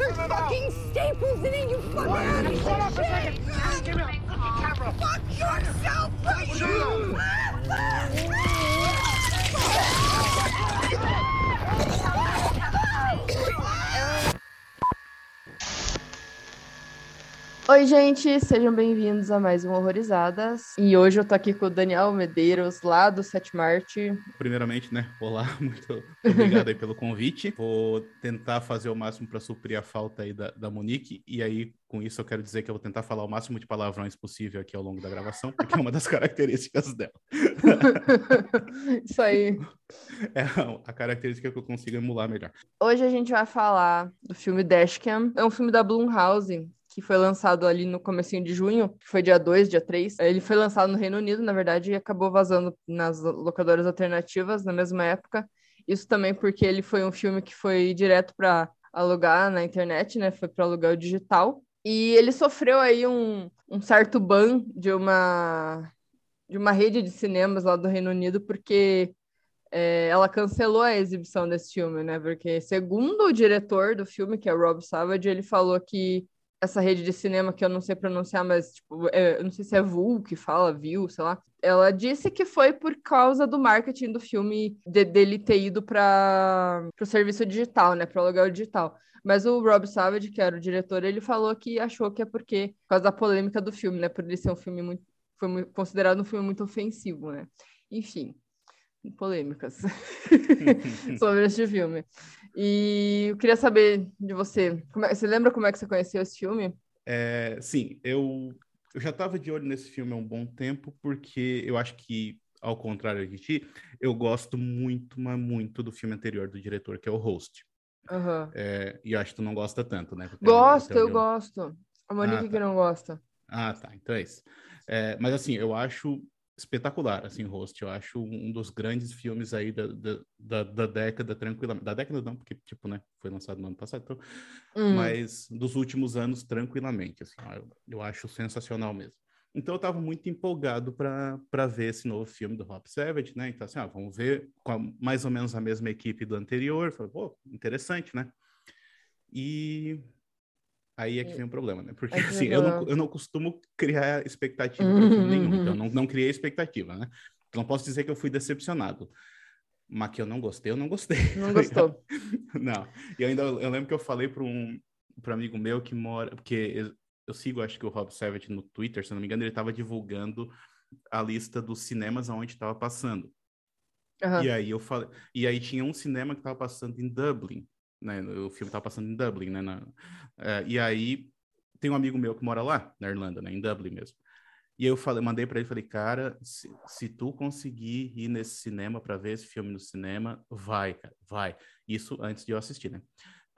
There's fucking staples in it, you fucking Shut up a second! Give me a camera! Fuck yourself, Oi, gente, sejam bem-vindos a mais um Horrorizadas. E hoje eu tô aqui com o Daniel Medeiros, lá do Setmart. Primeiramente, né? Olá, muito obrigado aí pelo convite. Vou tentar fazer o máximo para suprir a falta aí da, da Monique. E aí, com isso, eu quero dizer que eu vou tentar falar o máximo de palavrões possível aqui ao longo da gravação, porque é uma das características dela. isso aí. É a característica que eu consigo emular melhor. Hoje a gente vai falar do filme Dashcam. É um filme da Blumhouse, que foi lançado ali no comecinho de junho, que foi dia 2, dia 3. Ele foi lançado no Reino Unido, na verdade, e acabou vazando nas locadoras alternativas na mesma época. Isso também porque ele foi um filme que foi direto para alugar na internet, né? Foi para alugar o digital. E ele sofreu aí um, um certo ban de uma de uma rede de cinemas lá do Reino Unido, porque é, ela cancelou a exibição desse filme, né? Porque, segundo o diretor do filme, que é o Rob Savage, ele falou que essa rede de cinema que eu não sei pronunciar, mas tipo, é, eu não sei se é VU que fala, viu, sei lá. Ela disse que foi por causa do marketing do filme de, dele ter ido para o serviço digital, né, para o aluguel digital. Mas o Rob Savage, que era o diretor, ele falou que achou que é porque por causa da polêmica do filme, né, por ele ser um filme muito foi considerado um filme muito ofensivo, né? Enfim, polêmicas sobre este filme. E eu queria saber de você, é, você lembra como é que você conheceu esse filme? É, sim, eu, eu já estava de olho nesse filme há um bom tempo, porque eu acho que, ao contrário de ti, eu gosto muito, mas muito do filme anterior do diretor, que é o Host. Uhum. É, e eu acho que tu não gosta tanto, né? Gosto, eu gosto. A Monique ah, tá. que não gosta. Ah, tá. Então é isso. É, mas assim, eu acho espetacular, assim, Host. Eu acho um dos grandes filmes aí da, da, da, década, tranquilamente. Da década não, porque, tipo, né, foi lançado no ano passado, então, hum. mas dos últimos anos, tranquilamente, assim, eu, eu acho sensacional mesmo. Então eu estava muito empolgado para ver esse novo filme do Rob Savage, né? Então, assim, ah, vamos ver com a, mais ou menos a mesma equipe do anterior. Falei, pô, interessante, né? E Aí é que vem o problema, né? Porque, assim, eu não, eu não costumo criar expectativa para filme nenhum, então não, não criei expectativa, né? Então não posso dizer que eu fui decepcionado. Mas que eu não gostei, eu não gostei. Não gostou? não. E ainda eu lembro que eu falei para um, um amigo meu que mora... Porque eu, eu sigo, acho que o Rob Savage no Twitter, se não me engano, ele estava divulgando a lista dos cinemas aonde estava passando. Uhum. E aí eu falei... E aí tinha um cinema que estava passando em Dublin né? O filme tá passando em Dublin, né? Na, é, e aí tem um amigo meu que mora lá, na Irlanda, né? Em Dublin mesmo. E eu falei, mandei para ele, falei, cara, se, se tu conseguir ir nesse cinema para ver esse filme no cinema, vai, cara, vai. Isso antes de eu assistir, né?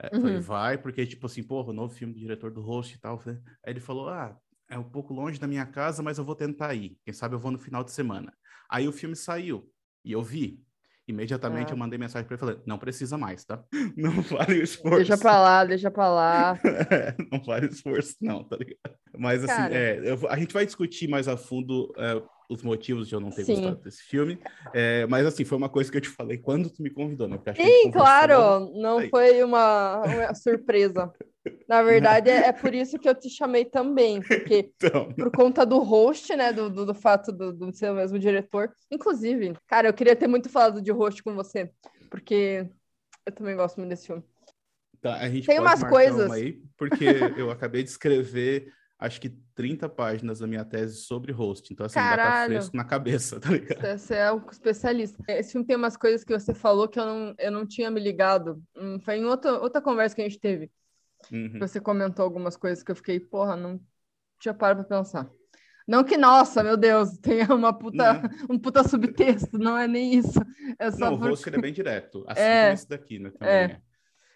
É, uhum. Falei, vai, porque, tipo assim, porra, o novo filme do diretor do host e tal. Aí ele falou, ah, é um pouco longe da minha casa, mas eu vou tentar ir. Quem sabe eu vou no final de semana. Aí o filme saiu e eu vi. Imediatamente ah. eu mandei mensagem para ele falei, não precisa mais, tá? Não vale o esforço. Deixa pra lá, deixa pra lá. é, não vale o esforço, não, tá ligado? Mas assim, Cara... é, eu, a gente vai discutir mais a fundo é, os motivos de eu não ter Sim. gostado desse filme. É, mas assim, foi uma coisa que eu te falei quando tu me convidou, né? Sim, claro, não Aí. foi uma, uma surpresa. Na verdade, é, é, por isso que eu te chamei também, porque então... por conta do host, né, do, do, do fato do, do ser o mesmo diretor. Inclusive, cara, eu queria ter muito falado de host com você, porque eu também gosto muito desse filme. Tá, a gente Tem umas coisas aí, porque eu acabei de escrever acho que 30 páginas da minha tese sobre host. Então, assim, Caralho. ainda tá fresco na cabeça, tá ligado? Você é um especialista. Esse filme tem umas coisas que você falou que eu não, eu não tinha me ligado. Hum, foi em outra, outra conversa que a gente teve. Uhum. Você comentou algumas coisas que eu fiquei, porra, não tinha parado pra pensar. Não que, nossa, meu Deus, tenha uma puta, um puta subtexto, não é nem isso. É só não, porque... o rosto é bem direto, assim é, como esse daqui, né? Também é. é.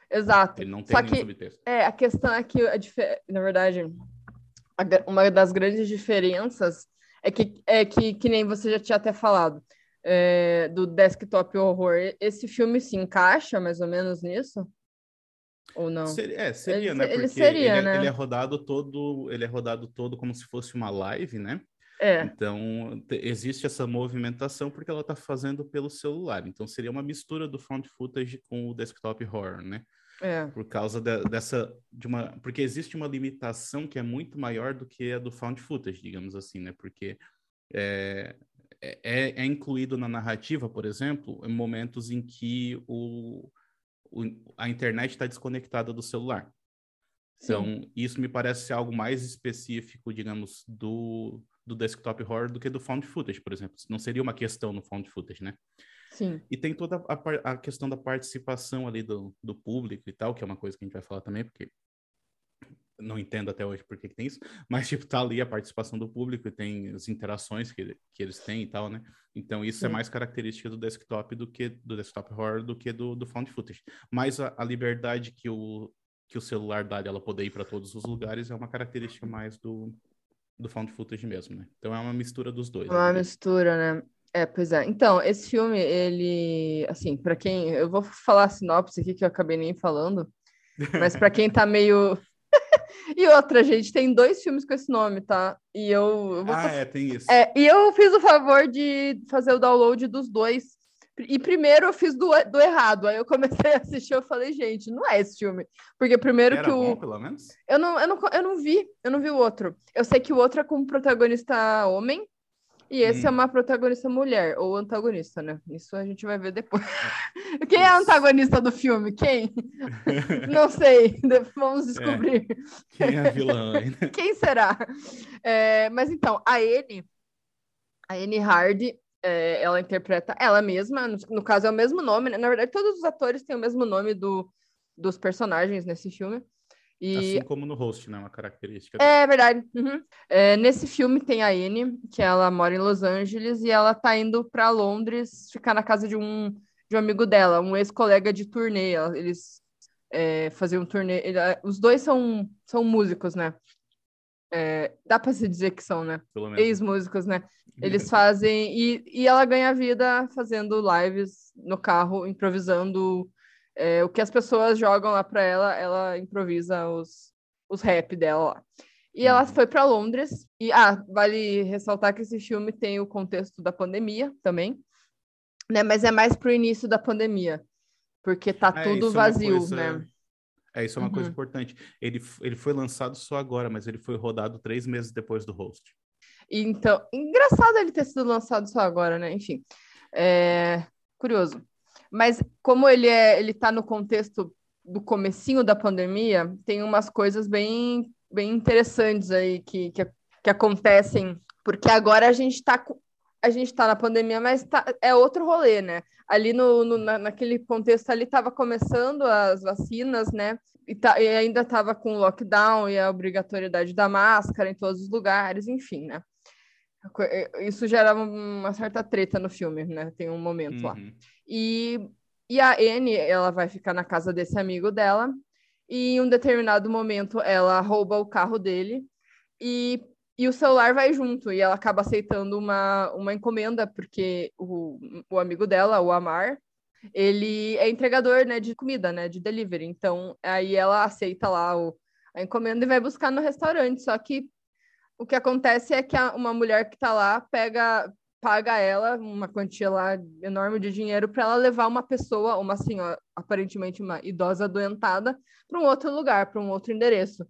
Exato. Ele não tem só que, subtexto. É, a questão é que, a dif... na verdade, uma das grandes diferenças é que, é que, que nem você já tinha até falado, é, do desktop horror. Esse filme se encaixa mais ou menos nisso? Ou não? Seria, é, seria, ele, né? Porque ele seria, ele, né? Ele é rodado todo, ele é rodado todo como se fosse uma live, né? É. Então, existe essa movimentação porque ela está fazendo pelo celular. Então, seria uma mistura do found footage com o desktop horror, né? É. Por causa de, dessa. De uma, porque existe uma limitação que é muito maior do que a do found footage, digamos assim, né? Porque é, é, é incluído na narrativa, por exemplo, em momentos em que o, o a internet está desconectada do celular. Então, Sim. isso me parece ser algo mais específico, digamos, do, do desktop horror do que do found footage, por exemplo. Não seria uma questão no found footage, né? Sim. E tem toda a, a questão da participação ali do, do público e tal, que é uma coisa que a gente vai falar também, porque não entendo até hoje por que, que tem isso, mas, tipo, tá ali a participação do público e tem as interações que, que eles têm e tal, né? Então, isso é Sim. é mais característica do desktop do que do desktop horror do que do, do found footage. Mas a, a liberdade que o, que o celular dá de ela poder ir para todos os lugares é uma característica mais do, do found footage mesmo, né? Então é uma mistura dos dois. Uma né? mistura, né? É, pois é. Então, esse filme, ele, assim, para quem, eu vou falar a sinopse aqui que eu acabei nem falando, mas para quem tá meio e outra, gente, tem dois filmes com esse nome, tá? E eu, eu Ah, é, tem isso. É, e eu fiz o favor de fazer o download dos dois e primeiro eu fiz do, do errado. Aí eu comecei a assistir, eu falei, gente, não é esse filme. Porque primeiro Era que o. Bom, pelo menos? Eu não, eu, não, eu não vi, eu não vi o outro. Eu sei que o outro é com protagonista homem. E esse é hum. é uma protagonista mulher, ou antagonista, né? Isso a gente vai ver depois. É. Quem é a antagonista do filme? Quem? Não sei, vamos é. descobrir. É. Quem é a vilã? Quem será? É, mas então, a Anne, a Anne Hardy, é, ela interpreta ela mesma, no, no, caso é o mesmo nome, né? na verdade todos os atores têm o mesmo nome do, dos personagens nesse filme. E... Assim como no host, né? Uma característica. É verdade. Uhum. É, nesse filme tem a Anne, que ela mora em Los Angeles e ela tá indo para Londres ficar na casa de um, de um amigo dela, um ex-colega de turnê. Eles é, faziam um turnê. Os dois são, são músicos, né? É, dá para se dizer que são, né? Ex-músicos, né? Eles fazem. E, e ela ganha vida fazendo lives no carro, improvisando é, o que as pessoas jogam lá para ela, ela improvisa os, os rap dela lá. E ela uhum. foi para Londres. E, ah, vale ressaltar que esse filme tem o contexto da pandemia também, né? Mas é mais pro início da pandemia, porque tá é, tudo é vazio, coisa... né? É, isso é uma uhum. coisa importante. Ele, ele foi lançado só agora, mas ele foi rodado três meses depois do host. Então, engraçado ele ter sido lançado só agora, né? Enfim, é curioso. Mas como ele é, ele tá no contexto do comecinho da pandemia, tem umas coisas bem, bem interessantes aí que, que, que acontecem, porque agora a gente está a gente tá na pandemia, mas tá, é outro rolê, né? Ali no, no na, naquele contexto ali estava começando as vacinas, né? E, tá, e ainda estava com o lockdown e a obrigatoriedade da máscara em todos os lugares, enfim, né? Isso gera uma certa treta no filme, né? Tem um momento uhum. lá. E, e a Anne, ela vai ficar na casa desse amigo dela, e em um determinado momento ela rouba o carro dele e, e o celular vai junto, e ela acaba aceitando uma, uma encomenda, porque o, o amigo dela, o Amar, ele é entregador, né, de comida, né, de delivery. Então, aí ela aceita lá o, a encomenda e vai buscar no restaurante. Só que o que acontece é que uma mulher que está lá pega paga ela uma quantia lá enorme de dinheiro para ela levar uma pessoa, uma senhora, aparentemente uma idosa adoentada, para um outro lugar, para um outro endereço.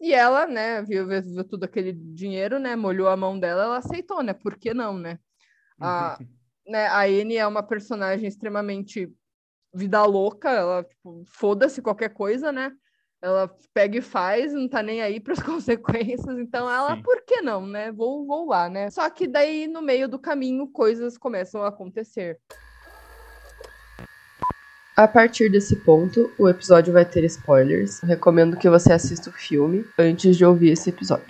E ela, né, viu, viu, tudo aquele dinheiro, né, molhou a mão dela, ela aceitou, né? Por que não, né? A, né, a Anne é uma personagem extremamente vida louca, ela, tipo, foda-se qualquer coisa, né? Ela pega e faz, não tá nem aí para as consequências, então ela, Sim. por que não, né? Vou, vou lá, né? Só que daí no meio do caminho coisas começam a acontecer. A partir desse ponto, o episódio vai ter spoilers. recomendo que você assista o filme antes de ouvir esse episódio.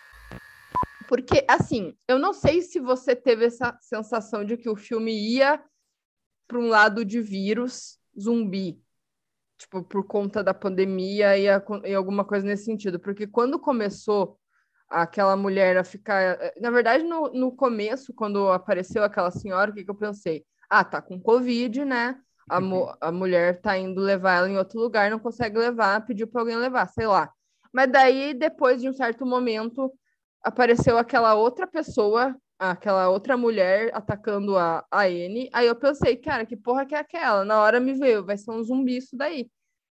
Porque, assim, eu não sei se você teve essa sensação de que o filme ia para um lado de vírus zumbi, tipo, por conta da pandemia e, a, e alguma coisa nesse sentido. Porque quando começou aquela mulher a ficar. Na verdade, no, no começo, quando apareceu aquela senhora, o que, que eu pensei? Ah, tá com Covid, né? A, mu a mulher tá indo levar ela em outro lugar, não consegue levar, pediu para alguém levar, sei lá. Mas daí, depois de um certo momento, apareceu aquela outra pessoa, aquela outra mulher atacando a, a N. Aí eu pensei, cara, que porra que é aquela? Na hora me veio, vai ser um zumbi isso daí.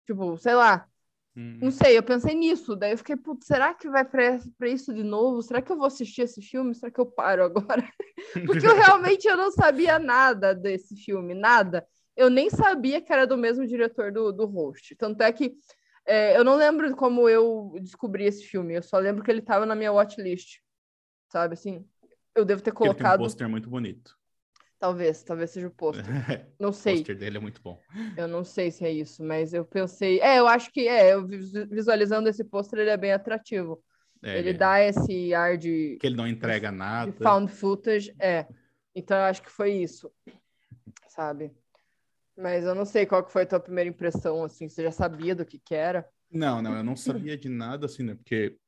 Tipo, sei lá, Hum. não sei, eu pensei nisso. Daí eu fiquei, putz, será que vai pra, pra isso de novo? Será que eu vou assistir esse filme? Será que eu paro agora? Porque eu realmente eu não sabia nada desse filme, nada. Eu nem sabia que era do mesmo diretor do, do host. Tanto é que é, eu não lembro como eu descobri esse filme. Eu só lembro que ele tava na minha watchlist. Sabe assim? Eu devo ter Ele tem um colocado. pôster muito bonito. Talvez, talvez seja o pôster. Não o sei. pôster dele é muito bom. Eu não sei se é isso, mas eu pensei. É, eu acho que é. Eu visu- visualizando esse pôster, ele é bem atrativo. É, ele é- dá esse ar de, Que ele não entrega de nada. found footage. É. Então eu acho que foi isso. Sabe? Mas eu não sei qual que foi a tua primeira impressão, assim. Você já sabia do que que era? Não, não, eu não sabia de nada, assim, né? Porque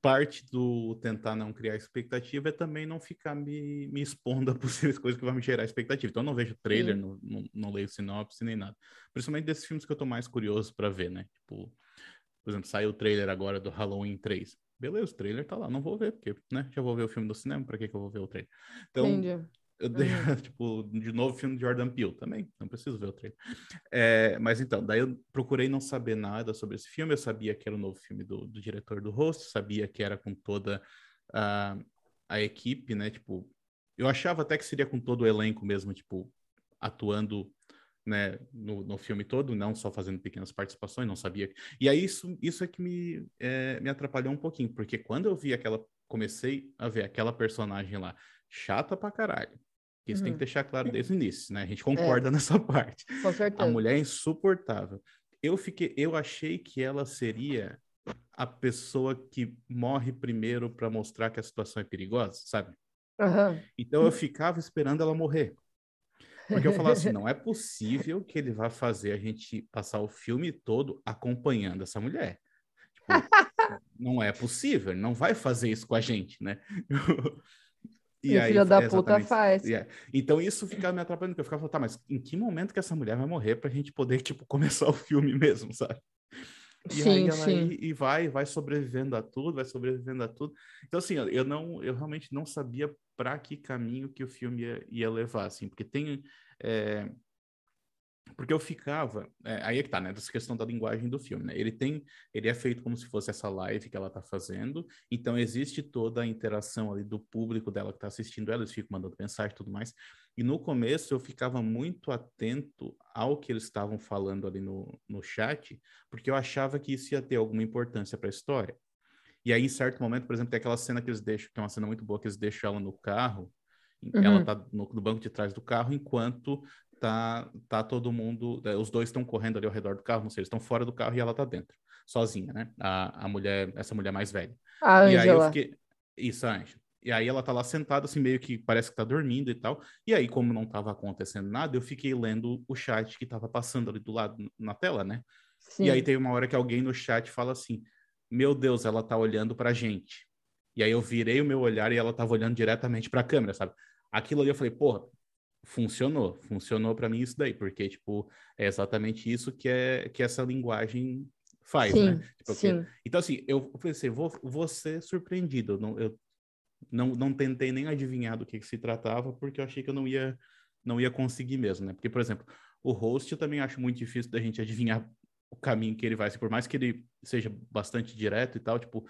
parte do tentar não criar expectativa é também não ficar me, me expondo a possíveis coisas que vão me gerar expectativa. Então eu não vejo trailer, não, não, não leio sinopse nem nada. Principalmente desses filmes que eu tô mais curioso para ver, né? Tipo, por exemplo, saiu o trailer agora do Halloween 3. Beleza, o trailer tá lá, não vou ver, porque, né? Já vou ver o filme do cinema, pra que que eu vou ver o trailer? Então, Entendi. Eu dei, tipo, de novo filme de Jordan Peele também, não preciso ver o trailer. É, mas então, daí eu procurei não saber nada sobre esse filme, eu sabia que era o novo filme do, do diretor do host, sabia que era com toda a, a equipe, né, tipo, eu achava até que seria com todo o elenco mesmo, tipo, atuando, né, no, no filme todo, não só fazendo pequenas participações, não sabia. E aí isso, isso é que me, é, me atrapalhou um pouquinho, porque quando eu vi aquela, comecei a ver aquela personagem lá, chata pra caralho, isso tem que Uhum. deixar claro desde o início, né? A gente concorda nessa parte. Com A certeza. mulher é insuportável. Eu fiquei, eu achei que ela seria a pessoa que morre primeiro para mostrar que a situação é perigosa, sabe? Aham. Então eu ficava esperando ela morrer. Porque eu falava assim, não é possível que ele vá fazer a gente passar o filme todo acompanhando essa mulher. Tipo, não é possível, não vai fazer isso com a gente, né? E o filho da é puta faz. é. Então isso ficava me atrapalhando, porque eu ficava, tá, mas em que momento que essa mulher vai morrer pra gente poder, tipo, começar o filme mesmo, sabe? E aí Sim, ela sim. aí- e vai, vai sobrevivendo a tudo, vai sobrevivendo a tudo. Então, assim, eu não, eu realmente não sabia para que caminho que o filme ia, ia levar, assim, porque tem. é, porque eu ficava. é, aí é que tá, né? Dessa questão da linguagem do filme, né? Ele tem. Ele é feito como se fosse essa live que ela tá fazendo. Então, existe toda a interação ali do público dela que tá assistindo ela, eles ficam mandando mensagem e tudo mais. E no começo eu ficava muito atento ao que eles estavam falando ali no, no chat, porque eu achava que isso ia ter alguma importância para a história. E aí, em certo momento, por exemplo, tem aquela cena que eles deixam, que é uma cena muito boa, que eles deixam ela no carro, ela Uhum. tá no, no banco de trás do carro, enquanto tá, tá todo mundo, eh, os dois estão correndo ali ao redor do carro, não sei, eles estão fora do carro e ela tá dentro, sozinha, né? A, a mulher, essa mulher mais velha. A E aí eu Angela. fiquei. Isso, a Ângela. E aí ela tá lá sentada, assim, meio que parece que tá dormindo e tal. E aí, como não tava acontecendo nada, eu fiquei lendo o chat que tava passando ali do lado na tela, né? Sim. E aí tem uma hora que alguém no chat fala assim: Meu Deus, ela tá olhando pra gente. E aí eu virei o meu olhar e ela tava olhando diretamente pra câmera, sabe? Aquilo ali eu falei, porra, funcionou. Funcionou pra mim isso daí, porque, tipo, é exatamente isso que, é, que essa linguagem faz, sim, né? Tipo, sim. então, assim, eu pensei, vou, vou ser surpreendido. Eu não, eu não, não tentei nem adivinhar do que, que se tratava, porque eu achei que eu não ia, não ia conseguir mesmo, né? Porque, por exemplo, o host eu também acho muito difícil da gente adivinhar o caminho que ele vai. Assim, por mais que ele seja bastante direto e tal, tipo,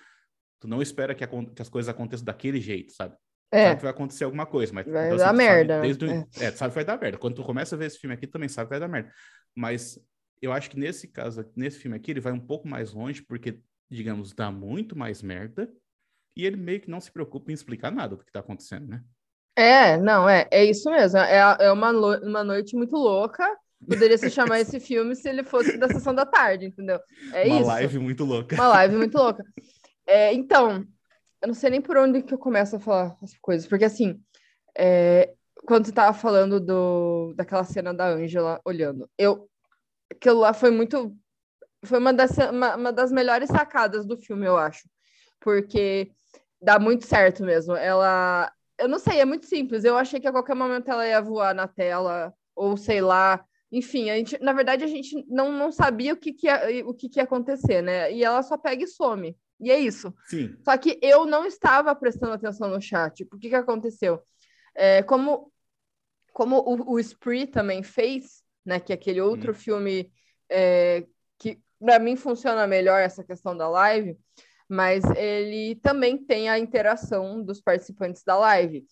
tu não espera que, acon- que as coisas aconteçam daquele jeito, sabe? É, Sabe que vai acontecer alguma coisa, mas Vai então, dar tu sabe merda, né? desde o- É. é, tu sabe que vai dar merda. Quando tu começa a ver esse filme aqui, tu também sabe que vai dar merda. Mas eu acho que nesse caso, nesse filme aqui, ele vai um pouco mais longe, porque, digamos, dá muito mais merda, e ele meio que não se preocupa em explicar nada do que tá acontecendo, né? é, não, é, é isso mesmo. É, é uma, uma noite muito louca. Poderia se chamar esse filme se ele fosse da sessão da tarde, entendeu? É Uma isso. live muito louca. Uma live muito louca. É, então, eu não sei nem por onde que eu começo a falar as coisas, porque assim, é, quando você tava falando do, daquela cena da Ângela olhando, eu aquilo lá foi muito foi uma das, uma, uma das melhores sacadas do filme, eu acho. Porque dá muito certo mesmo. Ela, eu não sei, é muito simples. Eu achei que a qualquer momento ela ia voar na tela, ou sei lá. Enfim, a gente, na verdade, a gente não, não sabia o que, que ia, o que, que ia acontecer, né? E ela só pega e some. E é isso. Sim. Só que eu não estava prestando atenção no chat. Por que que aconteceu? É, como como o, o Spree também fez, né? Que é aquele outro filme é, que para mim funciona melhor essa questão da live, mas ele também tem a interação dos participantes da live.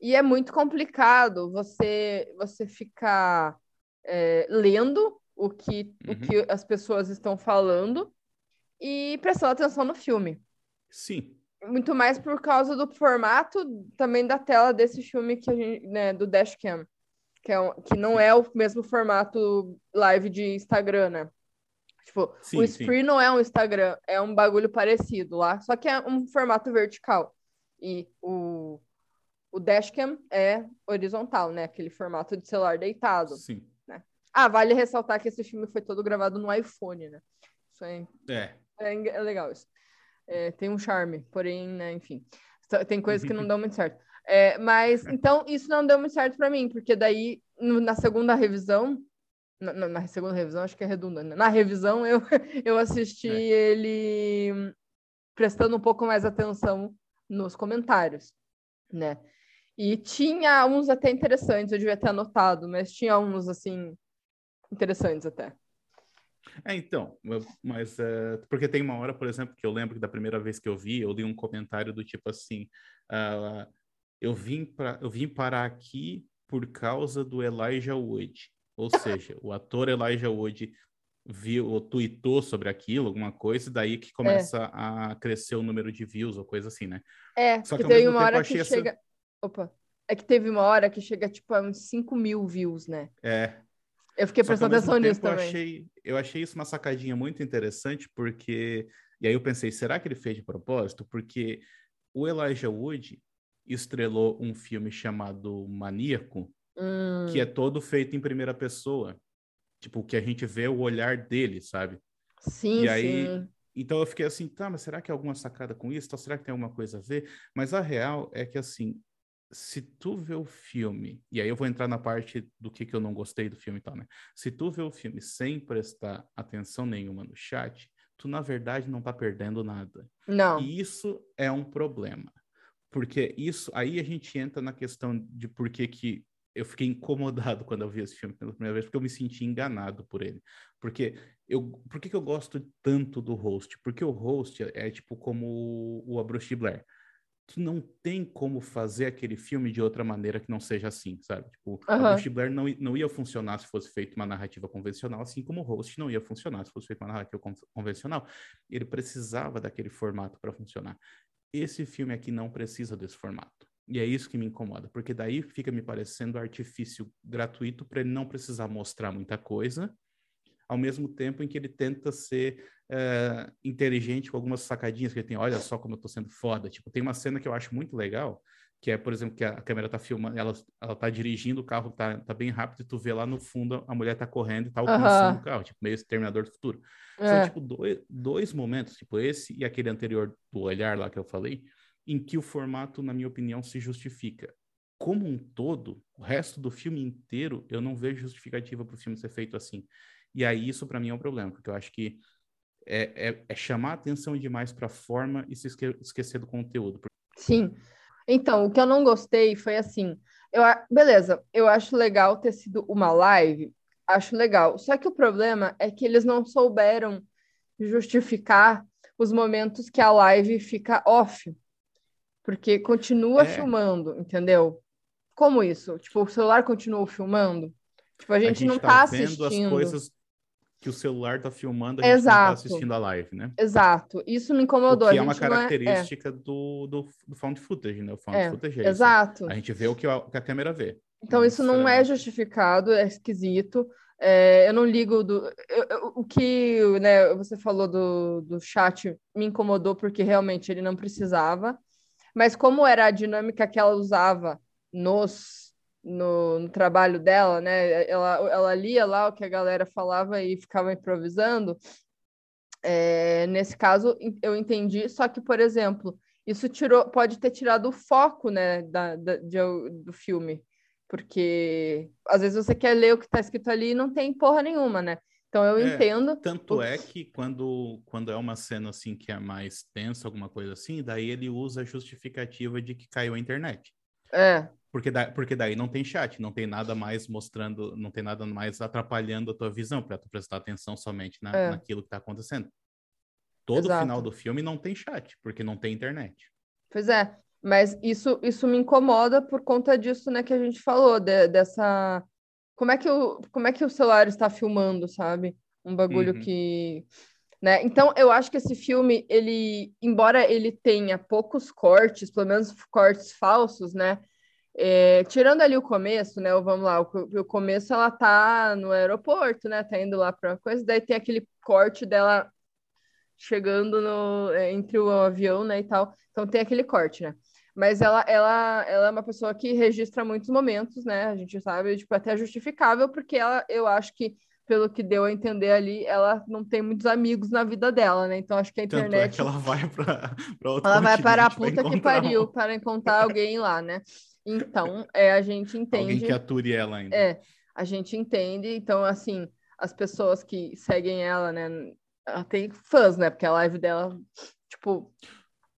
E é muito complicado você você ficar é, lendo o que, uhum. o que as pessoas estão falando e prestando atenção no filme. Sim. Muito mais por causa do formato também da tela desse filme que a gente, né, do Dashcam, que, é um, que não é o mesmo formato live de Instagram, né? Tipo, sim, o Spree sim. não é um Instagram, é um bagulho parecido lá, só que é um formato vertical. E o, o Dashcam é horizontal, né? Aquele formato de celular deitado. Sim. Né? Ah, vale ressaltar que esse filme foi todo gravado no iPhone, né? Isso é, é. É, é legal isso. É, tem um charme, porém, né, enfim. Tem coisas que não dão muito certo. É, mas, então, isso não deu muito certo para mim, porque daí, no, na segunda revisão, na, na, segunda revisão, acho que é redundante. Né? Na revisão, eu, eu assisti é. ele prestando um pouco mais atenção nos comentários, né? E tinha uns até interessantes, eu devia ter anotado, mas tinha uns, assim, interessantes até. É, então, mas é, porque tem uma hora, por exemplo, que eu lembro que da primeira vez que eu vi, eu li um comentário do tipo assim, uh, eu vim para eu vim parar aqui por causa do Elijah Wood. Ou seja, o ator Elijah Wood viu ou tweetou sobre aquilo, alguma coisa, daí que começa é. a crescer o número de views ou coisa assim, né? É, Só que, tem uma hora que essa... chega. Opa. É que teve uma hora que chega tipo a uns 5 mil views, né? É. Eu fiquei prestando atenção nisso eu também. Achei, eu achei isso uma sacadinha muito interessante, porque. E aí eu pensei, será que ele fez de propósito? Porque o Elijah Wood estrelou um filme chamado Maníaco, hum. que é todo feito em primeira pessoa. Tipo, que a gente vê o olhar dele, sabe? Sim, e aí, sim. Então eu fiquei assim, tá, mas será que é alguma sacada com isso? Então, será que tem alguma coisa a ver? Mas a real é que, assim, se tu vê o filme, e aí eu vou entrar na parte do que, que eu não gostei do filme e tal, né? Se tu vê o filme sem prestar atenção nenhuma no chat, tu na verdade não tá perdendo nada. Não. E isso é um problema. Porque isso, aí a gente entra na questão de por que que eu fiquei incomodado quando eu vi esse filme pela primeira vez, porque eu me senti enganado por ele. Porque eu, por que, que eu gosto tanto do host? Porque o host é, é tipo como o, o Blair. Tu não tem como fazer aquele filme de outra maneira que não seja assim, sabe? Tipo, uhum. a Bruce Blair não, não ia funcionar se fosse feita uma narrativa convencional, assim como o host não ia funcionar se fosse feita uma narrativa convencional. Ele precisava daquele formato para funcionar. Esse filme aqui não precisa desse formato. E é isso que me incomoda, porque daí fica me parecendo artifício gratuito para ele não precisar mostrar muita coisa, ao mesmo tempo em que ele tenta ser uh, inteligente com algumas sacadinhas que ele tem. Olha só como eu tô sendo foda. Tipo, tem uma cena que eu acho muito legal, que é, por exemplo, que a câmera tá filmando, ela, ela tá dirigindo o carro, tá, tá bem rápido, e tu vê lá no fundo a mulher tá correndo e tá alcançando uhum. o carro, tipo, meio Terminador do Futuro. É. São, tipo, dois, dois momentos, tipo, esse e aquele anterior do olhar lá que eu falei, em que o formato, na minha opinião, se justifica. Como um todo, o resto do filme inteiro, eu não vejo justificativa para o filme ser feito assim. E aí isso para mim é um problema, porque eu acho que é, é, é chamar atenção demais para a forma e se esque esquecer do conteúdo. Sim. Então, o que eu não gostei foi assim, eu, beleza, eu acho legal ter sido uma live, acho legal. Só que o problema é que eles não souberam justificar os momentos que a live fica off. Porque continua é. filmando, entendeu? Como isso? Tipo, o celular continua filmando? Tipo, a gente, a gente não tá, tá assistindo. as coisas que o celular tá filmando, a gente Exato. não tá assistindo a live, né? Exato. Isso me incomodou. O que é uma é- característica é... do, do, do found footage, né? O found é, footage é Exato. A gente vê o que a, que a câmera vê. Então, isso não é justificado, é esquisito. É, eu não ligo do. Eu, eu, o que né, você falou do, do chat me incomodou porque realmente ele não precisava. Mas como era a dinâmica que ela usava nos, no, no, trabalho dela, né? Ela, ela lia lá o que a galera falava e ficava improvisando. É, nesse caso, eu entendi. Só que, por exemplo, isso tirou, pode ter tirado o foco, né, da, da de, do filme, porque às vezes você quer ler o que está escrito ali e não tem porra nenhuma, né? Então eu é, entendo. Tanto é que quando, quando é uma cena assim que é mais tensa, alguma coisa assim, daí ele usa a justificativa de que caiu a internet. É. Porque, da, porque daí não tem chat, não tem nada mais mostrando, não tem nada mais atrapalhando a tua visão para tu prestar atenção somente na, É. naquilo que tá acontecendo. Todo Exato. final do filme não tem chat, porque não tem internet. Pois é, mas isso, isso me incomoda por conta disso, né, que a gente falou, de- dessa... Como é que o, como é que o celular está filmando, sabe? Um bagulho Uhum. que... Né? Então, eu acho que esse filme, ele, embora ele tenha poucos cortes, pelo menos cortes falsos, né? É, tirando ali o começo, né? Vamos lá, o, o começo ela tá no aeroporto, né? Tá indo lá para coisa, daí tem aquele corte dela chegando no, é, entre o avião, né, e tal. Então tem aquele corte, né? Mas ela, ela, ela é uma pessoa que registra muitos momentos, né? A gente sabe, tipo, até justificável, porque ela, eu acho que, pelo que deu a entender ali, ela não tem muitos amigos na vida dela, né? Então acho que a Tanto é internet que ela vai para outro ela vai para a puta que pariu um- para encontrar alguém lá, né? Então, é, a gente Alguém entende. que ature ela ainda. É, a gente entende. Então, assim, as pessoas que seguem ela, né? Ela tem fãs, né? Porque a live dela, tipo,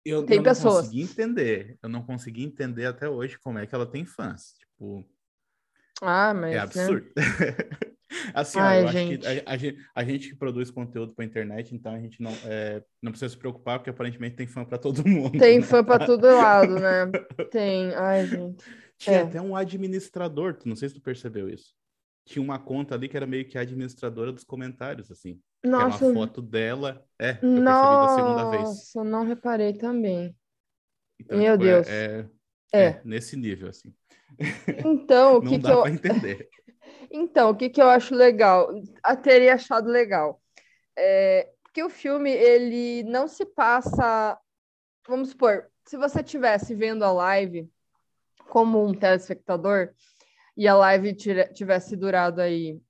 Eu, Tem eu pessoas. não consegui entender. Eu não consegui entender até hoje como é que ela tem fãs. Tipo, ah, mas. é né? assim, ó, Ai, eu acho gente. que a, a gente, a gente que produz conteúdo para internet, então a gente não, é, não precisa se preocupar, porque aparentemente tem fã para todo mundo. Tem né? fã pra todo lado, né? Tem. Ai, gente. Tinha é. até um administrador, não sei se tu percebeu isso. Tinha uma conta ali que era meio que a administradora dos comentários, assim. Era Nossa, uma foto dela. É, eu percebi da segunda vez. nossa, não reparei também. Então, Meu tipo, é- Deus. É, É. é nesse nível, assim. Então, o que, dá que eu. pra entender. Então, o que, que eu acho legal? A teria achado legal. É, que o filme, ele não se passa. Vamos supor, se você estivesse vendo a live como um telespectador e a live tivesse durado aí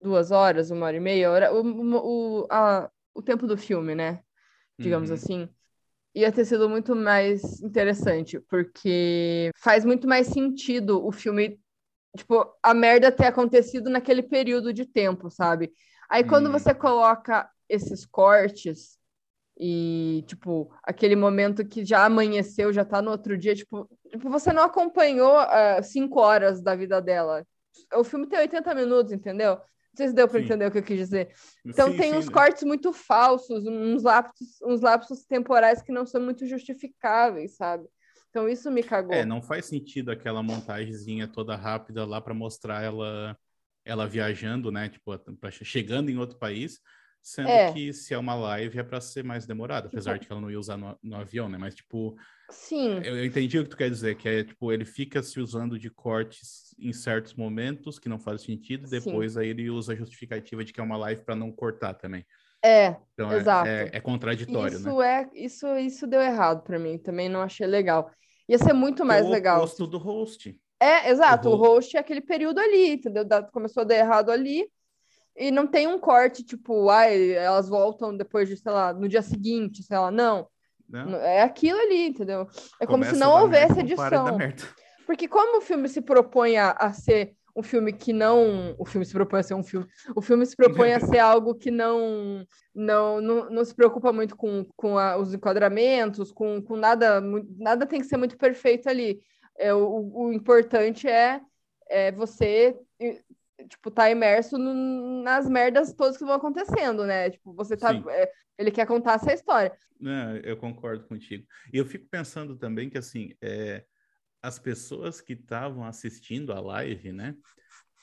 duas horas, uma hora e meia, hora, o, o, a- o tempo do filme, né? Digamos Uhum. assim. Ia ter sido muito mais interessante, porque faz muito mais sentido o filme tipo, a merda ter acontecido naquele período de tempo, sabe? Aí quando Hum. você coloca esses cortes e, tipo, aquele momento que já amanheceu, já tá no outro dia, tipo, tipo, você não acompanhou ah, cinco horas da vida dela. O filme tem 80 minutos, entendeu? Não sei se deu para entender o que eu quis dizer. Então Sim, tem sim, uns né? cortes muito falsos, uns lapsos, uns lapsos temporais que não são muito justificáveis, sabe? Então isso me cagou. É, não faz sentido aquela montagemzinha toda rápida lá para mostrar ela ela viajando, né? Tipo, pra- chegando em outro país, sendo É. que se é uma live é para ser mais demorado, apesar de que ela não ia usar no, no avião, né? Mas, tipo, Sim. eu, eu entendi o que tu quer dizer, que é, tipo, ele fica se usando de cortes em certos momentos que não faz sentido, Sim. depois aí ele usa a justificativa de que é uma live para não cortar também. É, Então, é- Exato. é, é contraditório, né? Isso é, isso, isso deu errado pra mim. Também não achei legal. Ia ser muito mais é o legal. oposto do host. É, exato. O O host é aquele período ali, entendeu? Começou a dar errado ali. E não tem um corte, tipo, ai, elas voltam depois de, sei lá, no dia seguinte, sei lá. Não. Né? É aquilo ali, entendeu? É como se Começa não houvesse merda, não para edição. Porque como o filme se propõe a, a ser um filme que não... O filme se propõe a ser um filme... O filme se propõe a ser algo que não... Não, não, não se preocupa muito com, com a- os enquadramentos, com, com nada... Nada tem que ser muito perfeito ali. É, o, o importante é, é você... Tipo, tá imerso no- nas merdas todas que vão acontecendo, né? Tipo, você tá... É, ele quer contar essa história. Não, eu concordo contigo. E eu fico pensando também que, assim, é, as pessoas que estavam assistindo a live, né?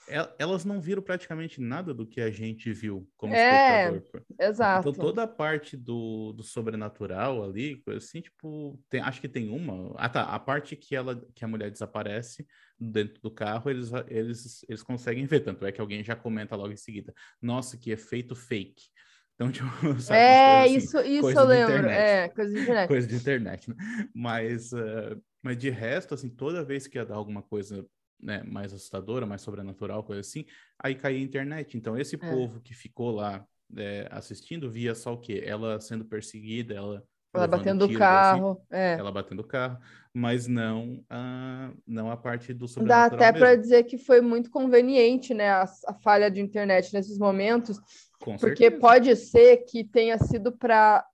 el- Elas não viram praticamente nada do que a gente viu como É, espectador. Exato. Então, toda a parte do, do sobrenatural ali, assim, tipo, tem- acho que tem uma. Ah, tá. A parte que, ela, que a mulher desaparece dentro do carro, eles, eles, eles conseguem ver. Tanto é que alguém já comenta logo em seguida: Nossa, que efeito fake. Então, tipo, sabe, É, assim, isso, isso eu lembro. internet. É, coisa de internet. coisa de internet, né? Mas, eh, mas de resto, assim, toda vez que ia dar alguma coisa né, mais assustadora, mais sobrenatural, coisa assim, aí caía a internet. Então, esse É. povo que ficou lá eh, assistindo via só o quê? Ela sendo perseguida, ela, Ela batendo o assim, carro. É. ela batendo o carro, mas não a, não a parte do Dá sobrenatural até para dizer que foi muito conveniente, né, a, a falha de internet nesses momentos, Com porque certeza. pode ser que tenha sido para,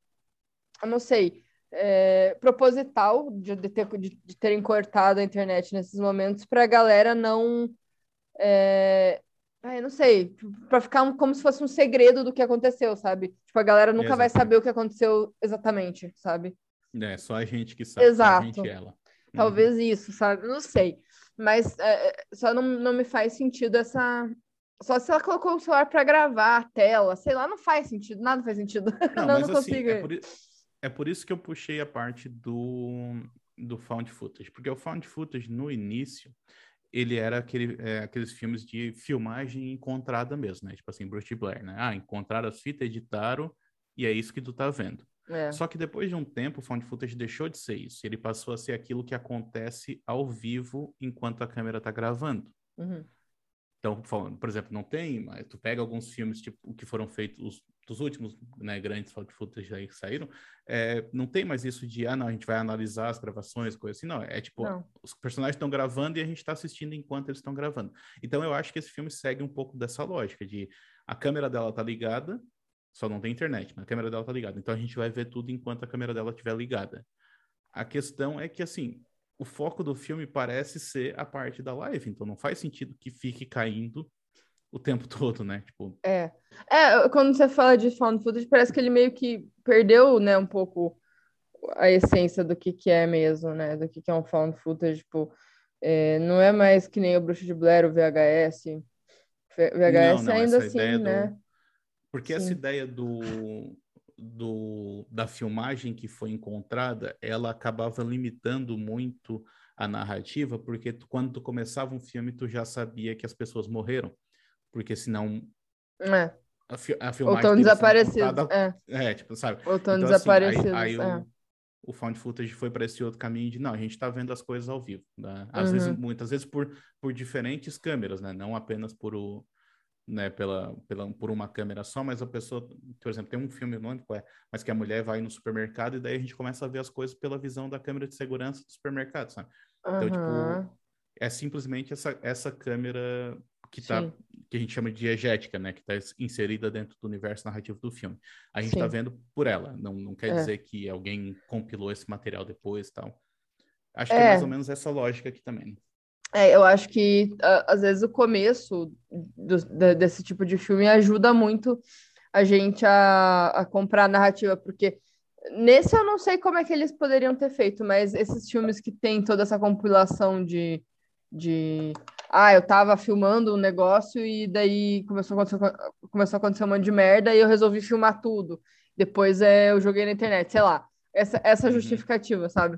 eu não sei, é, proposital de, de, ter, de, de terem cortado a internet nesses momentos para a galera não. É, ai, não sei, para ficar um- como se fosse um segredo do que aconteceu, sabe? Tipo, a galera nunca vai Exato. saber o que aconteceu exatamente, sabe? É, só a gente que sabe. Exato. ela. Uhum. Talvez isso, sabe? Não sei. Mas é, é, só não, não me faz sentido essa. Só se ela colocou o celular para gravar a tela, sei lá, não faz sentido, nada faz sentido. Não, Não, não assim, consigo. é por, é por isso que eu puxei a parte do, do found footage. Porque o found footage, no início, ele era aquele, é, aqueles filmes de filmagem encontrada mesmo, né? Tipo assim, Bruce Blair, né? Ah, encontraram as fitas, editaram, e é isso que tu tá vendo. É. Só que depois de um tempo, o found footage deixou de ser isso. Ele passou a ser aquilo que acontece ao vivo enquanto a câmera tá gravando. Uhum. Então, por exemplo, não tem, mas tu pega alguns filmes tipo que foram feitos os, dos últimos, né, grandes found footage aí que saíram, é, não tem mais isso de ah, não, a gente vai analisar as gravações, coisa assim, não, é tipo, Não. os personagens estão gravando e a gente está assistindo enquanto eles estão gravando. Então eu acho que esse filme segue um pouco dessa lógica de a câmera dela tá ligada, só não tem internet, mas a câmera dela tá ligada. Então a gente vai ver tudo enquanto a câmera dela estiver ligada. A questão é que assim, o foco do filme parece ser a parte da live, então não faz sentido que fique caindo o tempo todo, né? Tipo, É. É, quando você fala de found footage, parece que ele meio que perdeu, né, um pouco a essência do que que é mesmo, né, do que que é um found footage, tipo, é, não é mais que nem o Bruxo de Blair, o VHS. VHS Não, não, ainda essa assim, ideia do- né? Porque essa Sim. ideia do, do, da filmagem que foi encontrada, ela acabava limitando muito a narrativa, porque tu- quando tu começava um filme, tu já sabia que as pessoas morreram. Porque senão É. a, fi- a Ou filmagem estão teria sido desaparecidos. É. É, tipo, sabe? Ou estão Então, assim, aí- desaparecidos. aí, é. o, o found footage foi para esse outro caminho de não, a gente está vendo as coisas ao vivo. né? Às vezes, Uhum. muitas vezes por, por diferentes câmeras, né? Não apenas por o, né, pela, pela, por uma câmera só, mas a pessoa, por exemplo, tem um filme, não lembro é, mas que a mulher vai no supermercado e daí a gente começa a ver as coisas pela visão da câmera de segurança do supermercado, sabe? Então, Aham. tipo, é simplesmente essa, essa câmera que tá, Sim. que a gente chama de diegética, né? Que está inserida dentro do universo narrativo do filme. A gente está vendo por ela, não, não quer É. dizer que alguém compilou esse material depois e tal. Acho que É. é mais ou menos essa lógica aqui também. É, eu acho que às vezes o começo do- desse tipo de filme ajuda muito a gente a, a comprar a narrativa, porque nesse eu não sei como é que eles poderiam ter feito, mas esses filmes que tem toda essa compilação de, de ah, eu tava filmando um negócio e daí começou a acontecer, começou a acontecer um monte de merda e eu resolvi filmar tudo. Depois é, eu joguei na internet, sei lá. Essa, essa Uhum. justificativa, sabe?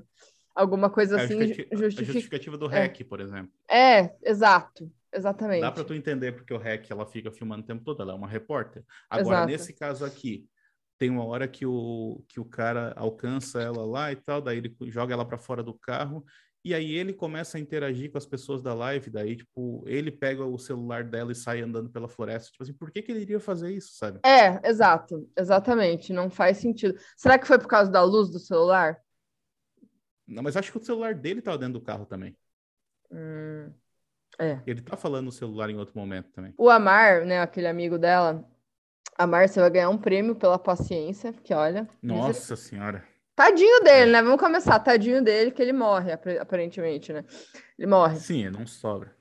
Alguma coisa É assim justifica- a justifica. justificativa do é. REC, por exemplo. É, exato. Exatamente. Dá para tu entender porque o REC ela fica filmando o tempo todo, ela é uma repórter. Agora, Exato. nesse caso aqui, tem uma hora que o, que o cara alcança ela lá e tal, daí ele joga ela para fora do carro, e aí ele começa a interagir com as pessoas da live, daí, tipo, ele pega o celular dela e sai andando pela floresta. Tipo assim, por que, que ele iria fazer isso, sabe? É, exato. Exatamente. Não faz sentido. Será que foi por causa da luz do celular? Não, mas acho que o celular dele tava dentro do carro também. Hum, é. Ele tá falando no celular em outro momento também. O Amar, né, aquele amigo dela, Amar, você vai ganhar um prêmio pela paciência, porque olha. Nossa senhora. Tadinho dele, né? Vamos começar. Tadinho dele, que ele morre, aparentemente, né? Ele morre. Sim, não sobra.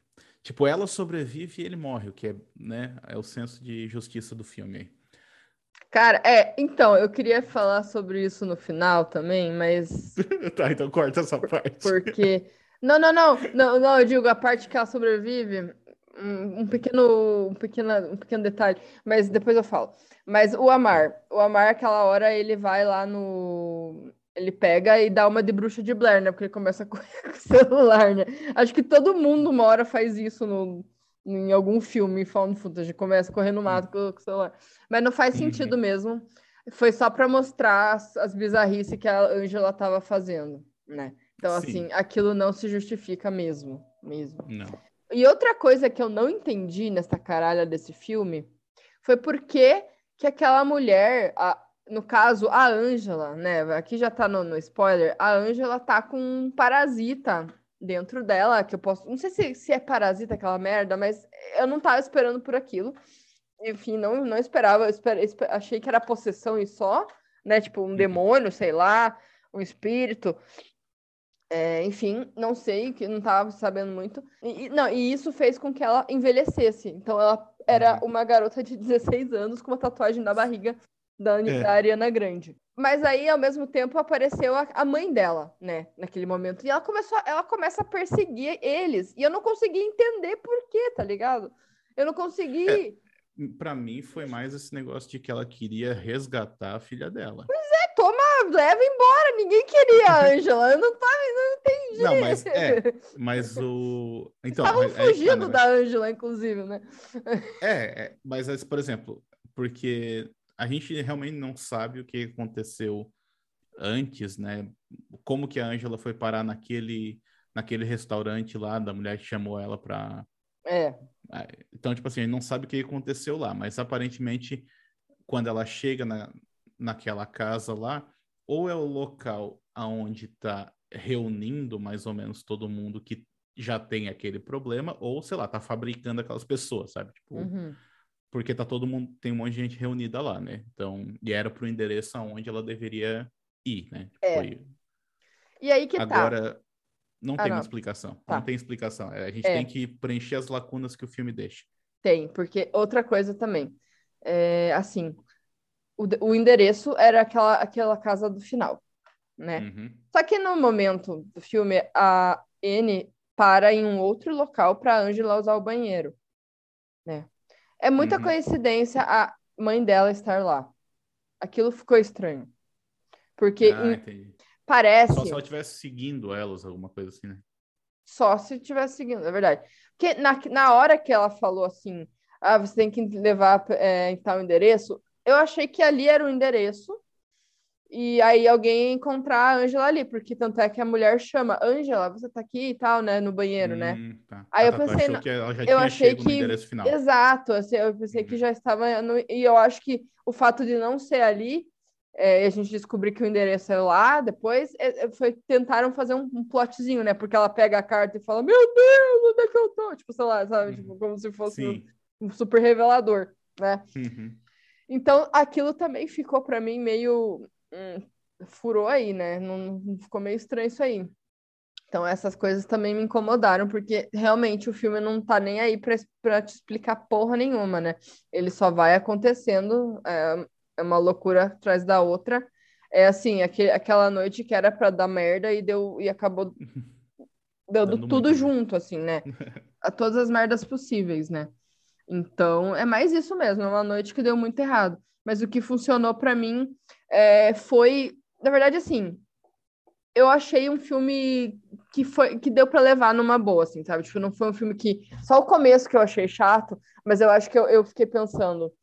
Tipo, ela sobrevive e ele morre, o que é, né, é o senso de justiça do filme aí. Cara, é, então, eu queria falar sobre isso no final também, mas tá, então corta essa parte. porque. Não, não, não, não, não, eu digo a parte que ela sobrevive, um, um pequeno, um pequeno, um pequeno detalhe, mas depois eu falo. Mas o Amar, o Amar, aquela hora, ele vai lá no. Ele pega e dá uma de bruxa de Blair, né? Porque ele começa com o celular, né? Acho que todo mundo uma hora faz isso no, em algum filme, found footage, começa a correr no mato com, com o celular. Mas não faz Uhum. sentido mesmo. Foi só para mostrar as, as bizarrices que a Angela estava fazendo, né? Então, Sim. assim, aquilo não se justifica mesmo, mesmo. Não. E outra coisa que eu não entendi nessa caralha desse filme foi por que que aquela mulher, a- no caso, a Ângela, né? Aqui já tá no, no spoiler, a Ângela tá com um parasita dentro dela, que eu posso. Não sei se, se é parasita aquela merda, mas eu não tava esperando por aquilo. Enfim, não, não esperava, eu esper- esper- achei que era possessão e só, né? Tipo, um demônio, sei lá, um espírito. É, enfim, não sei, que não estava sabendo muito. E, não, e isso fez com que ela envelhecesse. Então ela era Uhum. uma garota de 16 anos com uma tatuagem na barriga da, Ani- É. da Ariana Grande. Mas aí, ao mesmo tempo, apareceu a, a mãe dela, né, naquele momento. E ela começou, ela começa a perseguir eles. E eu não consegui entender por quê, tá ligado? Eu não consegui. Pra mim foi mais esse negócio de que ela queria resgatar a filha dela. É, toma, leva embora. Ninguém queria a Ângela. Eu não tava, não entendi. Não, mas é, Mas o. Então, Estavam tá, fugindo né? da Ângela, inclusive, né? É, é, mas, assim, por exemplo, porque a gente realmente não sabe o que aconteceu antes, né? Como que a Ângela foi parar naquele, naquele restaurante lá, da mulher que chamou ela pra. É. Ah, Então, tipo assim, a gente não sabe o que aconteceu lá, mas aparentemente, quando ela chega na, naquela casa lá, ou é o local aonde tá reunindo mais ou menos todo mundo que já tem aquele problema, ou, sei lá, tá fabricando aquelas pessoas, sabe? Tipo, Uhum. porque tá todo mundo, tem um monte de gente reunida lá, né? Então, e era pro endereço aonde ela deveria ir, né? Tipo, É. foi- E aí que tá. Agora, não Ah, tem não. explicação. Tá. Não tem explicação. É, A gente É. tem que preencher as lacunas que o filme deixa. Tem, porque outra coisa também. É, assim, o, o endereço era aquela, aquela casa do final, né? Uhum. Só que no momento do filme, a N para em um outro local para Angela usar o banheiro, né? É muita Uhum. coincidência a mãe dela estar lá. Aquilo ficou estranho. Porque Ah, em- parece Só se ela estivesse seguindo elas, alguma coisa assim, né? só se tivesse seguindo, é verdade. Porque na, na hora que ela falou assim, ah, você tem que levar é, em tal endereço, eu achei que ali era o endereço, e aí alguém ia encontrar a Ângela ali, porque tanto é que a mulher chama, Ângela, você tá aqui e tal, né, no banheiro, né? Hum, tá. Aí Ah, eu tá, pensei já eu achei que-. Exato, assim, eu pensei que Uhum. já estava no, e eu acho que o fato de não ser ali, é, a gente descobrir que o endereço é lá, depois é, é, foi tentaram fazer um, um plotzinho, né? Porque ela pega a carta e fala, meu Deus, onde é que eu tô? Tipo, sei lá, sabe? Uhum. Tipo, como se fosse Sim. um super revelador, né? Uhum. Então, aquilo também ficou para mim meio. hum, furou aí, né? Não, ficou meio estranho isso aí. Então, essas coisas também me incomodaram, porque realmente o filme não tá nem aí pra, pra te explicar porra nenhuma, né? Ele só vai acontecendo, é, é uma loucura atrás da outra. É assim, aquele, aquela noite que era pra dar merda e deu e acabou dando Dando tudo muito, junto, assim, né? A todas as merdas possíveis, né? Então, é mais isso mesmo, é uma noite que deu muito errado. Mas o que funcionou pra mim é, foi, na verdade, assim, eu achei um filme que foi que deu pra levar numa boa, assim, sabe? Tipo, não foi um filme que só o começo que eu achei chato, mas eu acho que eu, eu fiquei pensando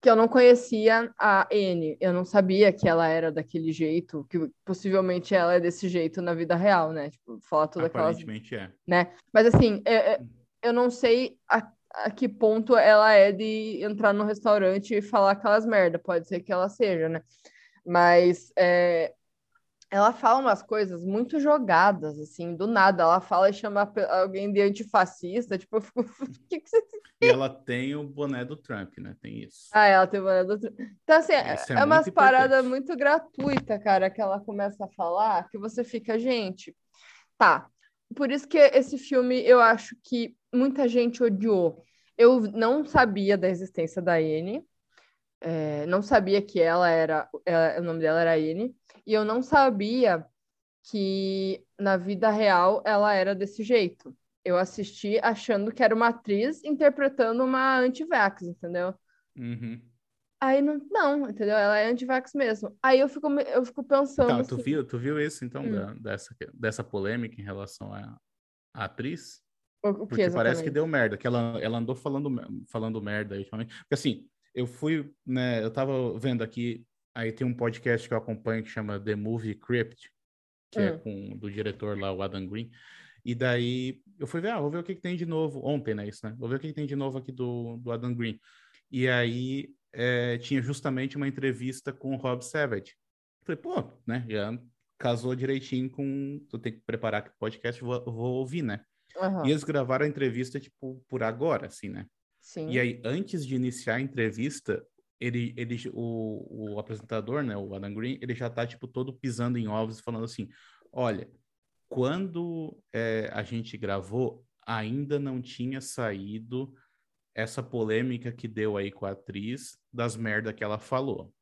que eu não conhecia a N, eu não sabia que ela era daquele jeito, que possivelmente ela é desse jeito na vida real, né? Tipo, falar todas aquelas Aparentemente é. né? Mas assim, é- é- eu não sei a, a que ponto ela é de entrar no restaurante e falar aquelas merda. Pode ser que ela seja, né? Mas é, ela fala umas coisas muito jogadas, assim, do nada. Ela fala e chama alguém de antifascista, tipo, eu fico, o que que você... E ela tem o boné do Trump, né? Tem isso. Ah, ela tem uma do... Então, assim, é, Isso é é umas muito paradas muito gratuitas, cara, que ela começa a falar, que você fica, gente, tá. Por isso que esse filme eu acho que muita gente odiou. Eu não sabia da existência da N, é, não sabia que ela era, é, o nome dela era N, e eu não sabia que na vida real ela era desse jeito. Eu assisti achando que era uma atriz interpretando uma anti-vax, entendeu? Uhum. Aí não, não, entendeu? Ela é anti-vax mesmo. Aí eu fico, eu fico pensando Tá, tu assim, viu, tu viu isso, então, Hum. da- dessa, dessa polêmica em relação à, à atriz? o, o que Porque parece que deu merda, que ela, ela andou falando, falando merda aí ultimamente. Porque assim, eu fui, né, eu tava vendo aqui, aí tem um podcast que eu acompanho que chama The Movie Crypt, que é Hum. com do diretor lá, o Adam Green. E daí eu fui ver, ah, vou ver o que, que tem de novo. Ontem, né? Isso, né? Vou ver o que, que tem de novo aqui do, do Adam Green. E aí é, tinha justamente uma entrevista com o Rob Savage. Falei, pô, né? Já casou direitinho com. Tu tem que preparar aqui o podcast, vou, vou ouvir, né? Aham, E eles gravaram a entrevista, tipo, por agora, assim, né? sim. E aí, antes de iniciar a entrevista, ele, ele, o, o apresentador, né, o Adam Green, ele já tá, tipo, todo pisando em ovos, falando assim, olha, quando é, a gente gravou, ainda não tinha saído essa polêmica que deu aí com a atriz das merda que ela falou.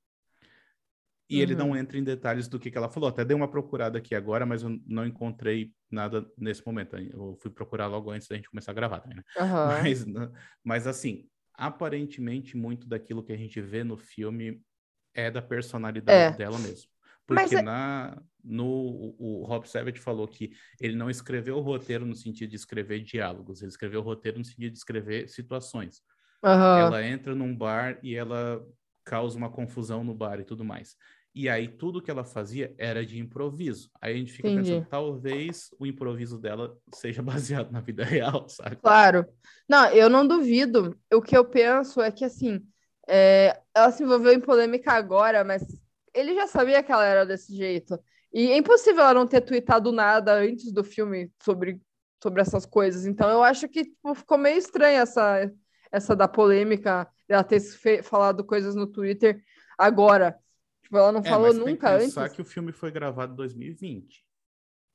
E uhum. ele não entra em detalhes do que, que ela falou. Até dei uma procurada aqui agora, mas eu não encontrei nada nesse momento. Eu fui procurar logo antes da gente começar a gravar, né? Uhum. Mas, mas assim, aparentemente muito daquilo que a gente vê no filme é da personalidade é. dela mesmo. Porque Mas... É na, no, o, o Rob Savage falou que ele não escreveu o roteiro no sentido de escrever diálogos, ele escreveu o roteiro no sentido de escrever situações. Uhum. Ela entra num bar e ela causa uma confusão no bar e tudo mais. E aí tudo que ela fazia era de improviso. Aí a gente fica Entendi. pensando, talvez o improviso dela seja baseado na vida real, sabe? Claro. Não, eu não duvido. O que eu penso é que, assim, é... ela se envolveu em polêmica agora, mas ele já sabia que ela era desse jeito. E é impossível ela não ter tweetado nada antes do filme sobre, sobre essas coisas. Então eu acho que tipo, ficou meio estranha essa, essa da polêmica, dela ter falado coisas no Twitter agora. Tipo, ela não é, falou nunca antes. que o filme foi gravado em 2020.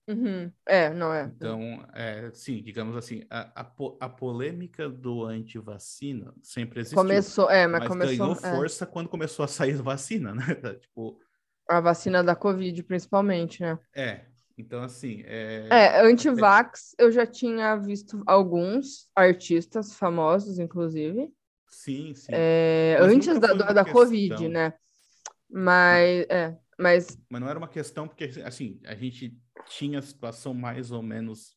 Uhum. É, não é. Então, é, sim, digamos assim, a, a, a polêmica do anti-vacina sempre existiu. Começou, é, mas, mas começou, ganhou é. força quando começou a sair a vacina, né? tipo... A vacina da Covid, principalmente, né? É, então assim... É, é anti-vax, eu já tinha visto alguns artistas famosos, inclusive. Sim, sim. É, antes da, da, da Covid, né? Mas, é, mas... Mas não era uma questão, porque, assim, a gente tinha a situação mais ou menos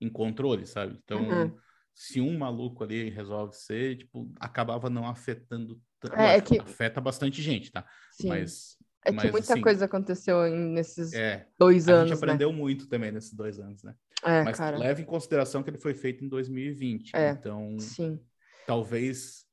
em controle, sabe? Então, uhum. se um maluco ali resolve ser, tipo, acabava não afetando. É, é que... Afeta bastante gente, tá? Sim. Mas. É mas, que muita assim, coisa aconteceu nesses é, dois anos. A gente aprendeu né? muito também nesses dois anos, né? É, mas cara. leve em consideração que ele foi feito em 2020. É, então, sim. talvez.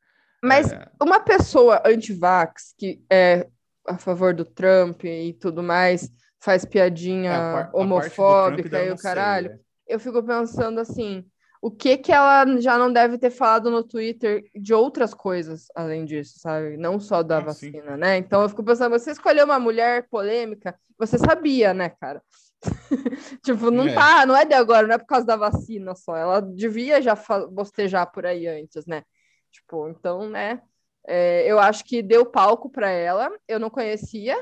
Mas é... uma pessoa anti-vax que é a favor do Trump e tudo mais, faz piadinha é, par, homofóbica e o caralho. Sei, né? Eu fico pensando assim, o que que ela já não deve ter falado no Twitter de outras coisas além disso, sabe? Não só da ah, vacina, sim. né? Então eu fico pensando, você escolheu uma mulher polêmica, você sabia, né, cara? tipo, não é. tá, não é de agora, não é por causa da vacina só. Ela devia já bostejar por aí antes, né? Tipo, então, né? É, eu acho que deu palco para ela. Eu não conhecia,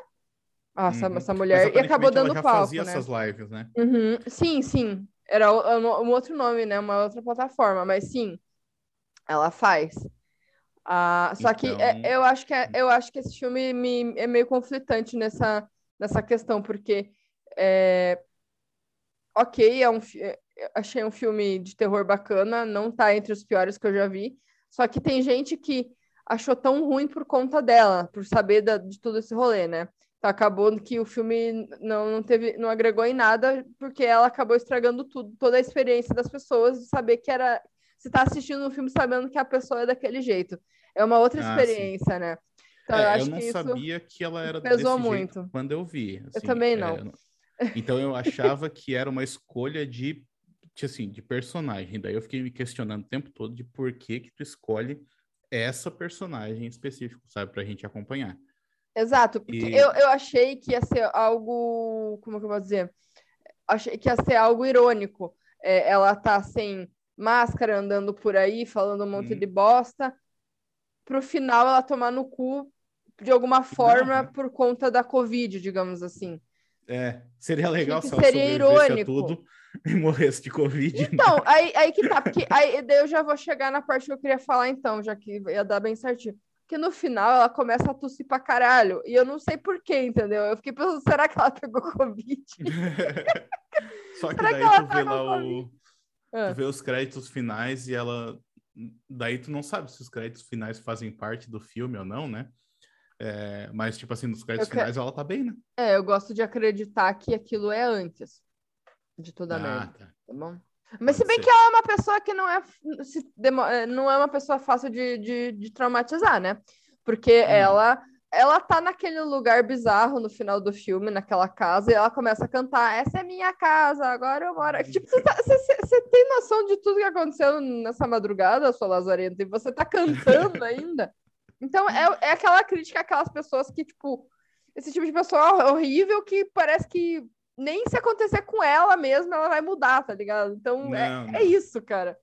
ah, essa, uhum. essa mulher. E acabou dando ela já palco. fazia né? essas lives, né? Uhum. Sim, sim. Era um outro nome, né? Uma outra plataforma, mas sim, ela faz. Ah, só então... que é, eu, acho que é, eu acho que esse filme me, é meio conflitante nessa, nessa questão, porque é, ok, é um, achei um filme de terror bacana, não tá entre os piores que eu já vi, só que tem gente que achou tão ruim por conta dela, por saber da, de todo esse rolê, né? Acabou que o filme não, não teve, não agregou em nada, porque ela acabou estragando tudo, toda a experiência das pessoas de saber que era. Você tá assistindo um filme sabendo que a pessoa é daquele jeito. É uma outra ah, experiência, sim. né? Então, é, eu, eu não que sabia que ela era pesou muito. jeito quando eu vi. Assim, eu também não. É, então eu achava que era uma escolha de, assim, de personagem. Daí eu fiquei me questionando o tempo todo de por que que tu escolhe essa personagem específico, sabe, pra gente acompanhar. Exato, e... eu, eu achei que ia ser algo. Como que eu vou dizer? Achei que ia ser algo irônico. É, ela tá sem máscara, andando por aí, falando um monte hum. de bosta. Pro final ela tomar no cu de alguma forma Não. por conta da Covid, digamos assim. É, seria legal se ela seria irônico. tudo e morresse de Covid. Né? Então, aí, aí que tá, porque aí daí eu já vou chegar na parte que eu queria falar então, já que ia dar bem certinho que no final ela começa a tossir pra caralho. E eu não sei porquê, entendeu? Eu fiquei pensando, será que ela pegou Covid? Só que será daí que tu vê lá o. Ah. Tu vê os créditos finais e ela. Daí tu não sabe se os créditos finais fazem parte do filme ou não, né? É... Mas, tipo assim, nos créditos finais ela tá bem, né? É, eu gosto de acreditar que aquilo é antes de toda a ah, merda. Tá. tá bom? Mas se bem ser. que ela é uma pessoa que não é, é, não é uma pessoa fácil de, de, de traumatizar, né? Porque hum. ela ela tá naquele lugar bizarro no final do filme, naquela casa, e ela começa a cantar: Essa é minha casa, agora eu moro aqui. Tipo, você, tá, você, você tem noção de tudo que aconteceu nessa madrugada, sua Lazarenta, e você tá cantando ainda? Então é, é aquela crítica àquelas pessoas que, tipo, esse tipo de pessoa horrível que parece que nem se acontecer com ela mesma, ela vai mudar, tá ligado? Então é, Não, é não. isso, cara.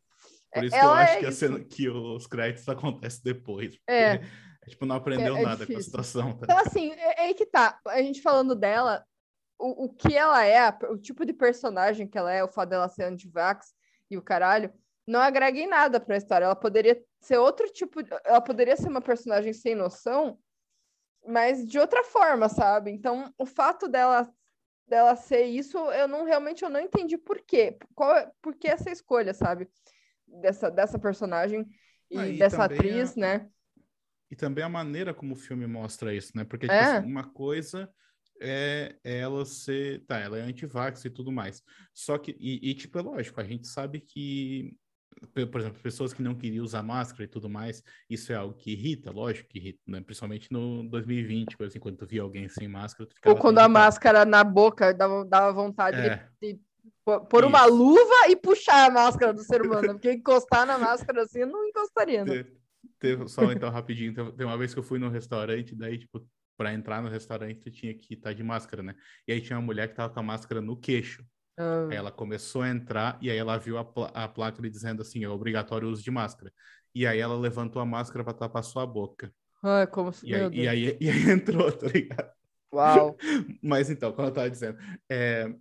Por isso que eu Ela acho é que, isso. cena, que os créditos acontecem depois. porque, É. é, tipo, não aprendeu É- é nada com a situação. Tá? Então, assim, é, é aí que tá. A gente falando dela, o, o que ela é, o tipo de personagem que ela é, o fato dela ser anti-vax e o caralho, não agrega em nada pra história. Ela poderia ser outro tipo. de- Ela poderia ser uma personagem sem noção, mas de outra forma, sabe? Então, o fato dela dela ser isso, eu não realmente eu não entendi por quê. Qual, é- por que essa escolha, sabe? Dessa, dessa personagem e Ah, e dessa atriz, a- né? E também a maneira como o filme mostra isso, né? Porque, tipo É. assim, uma coisa é ela ser. Tá, ela é anti-vax e tudo mais. Só que, e, e, tipo, é lógico, a gente sabe que, por exemplo, pessoas que não queriam usar máscara e tudo mais, isso é algo que irrita, lógico que irrita, né? Principalmente no 2020, por exemplo, quando tu via alguém sem máscara, tu ficava Ou quando a irritado. máscara na boca dava, dava vontade de É, pô- pôr uma Isso. luva e puxar a máscara do ser humano. Porque encostar na máscara assim, eu não encostaria, né? Teve, só então rapidinho, teve uma vez que eu fui no restaurante, daí, tipo, pra entrar no restaurante, tu tinha que estar de máscara, né? E aí tinha uma mulher que tava com a máscara no queixo. Ah, Aí ela começou a entrar e aí ela viu a, pla- a placa ali dizendo assim, é obrigatório o uso de máscara. E aí ela levantou a máscara pra tapar sua boca. ai, como se. E aí, e aí, e aí entrou, tá ligado? Uau. Mas então, como eu tava dizendo, é...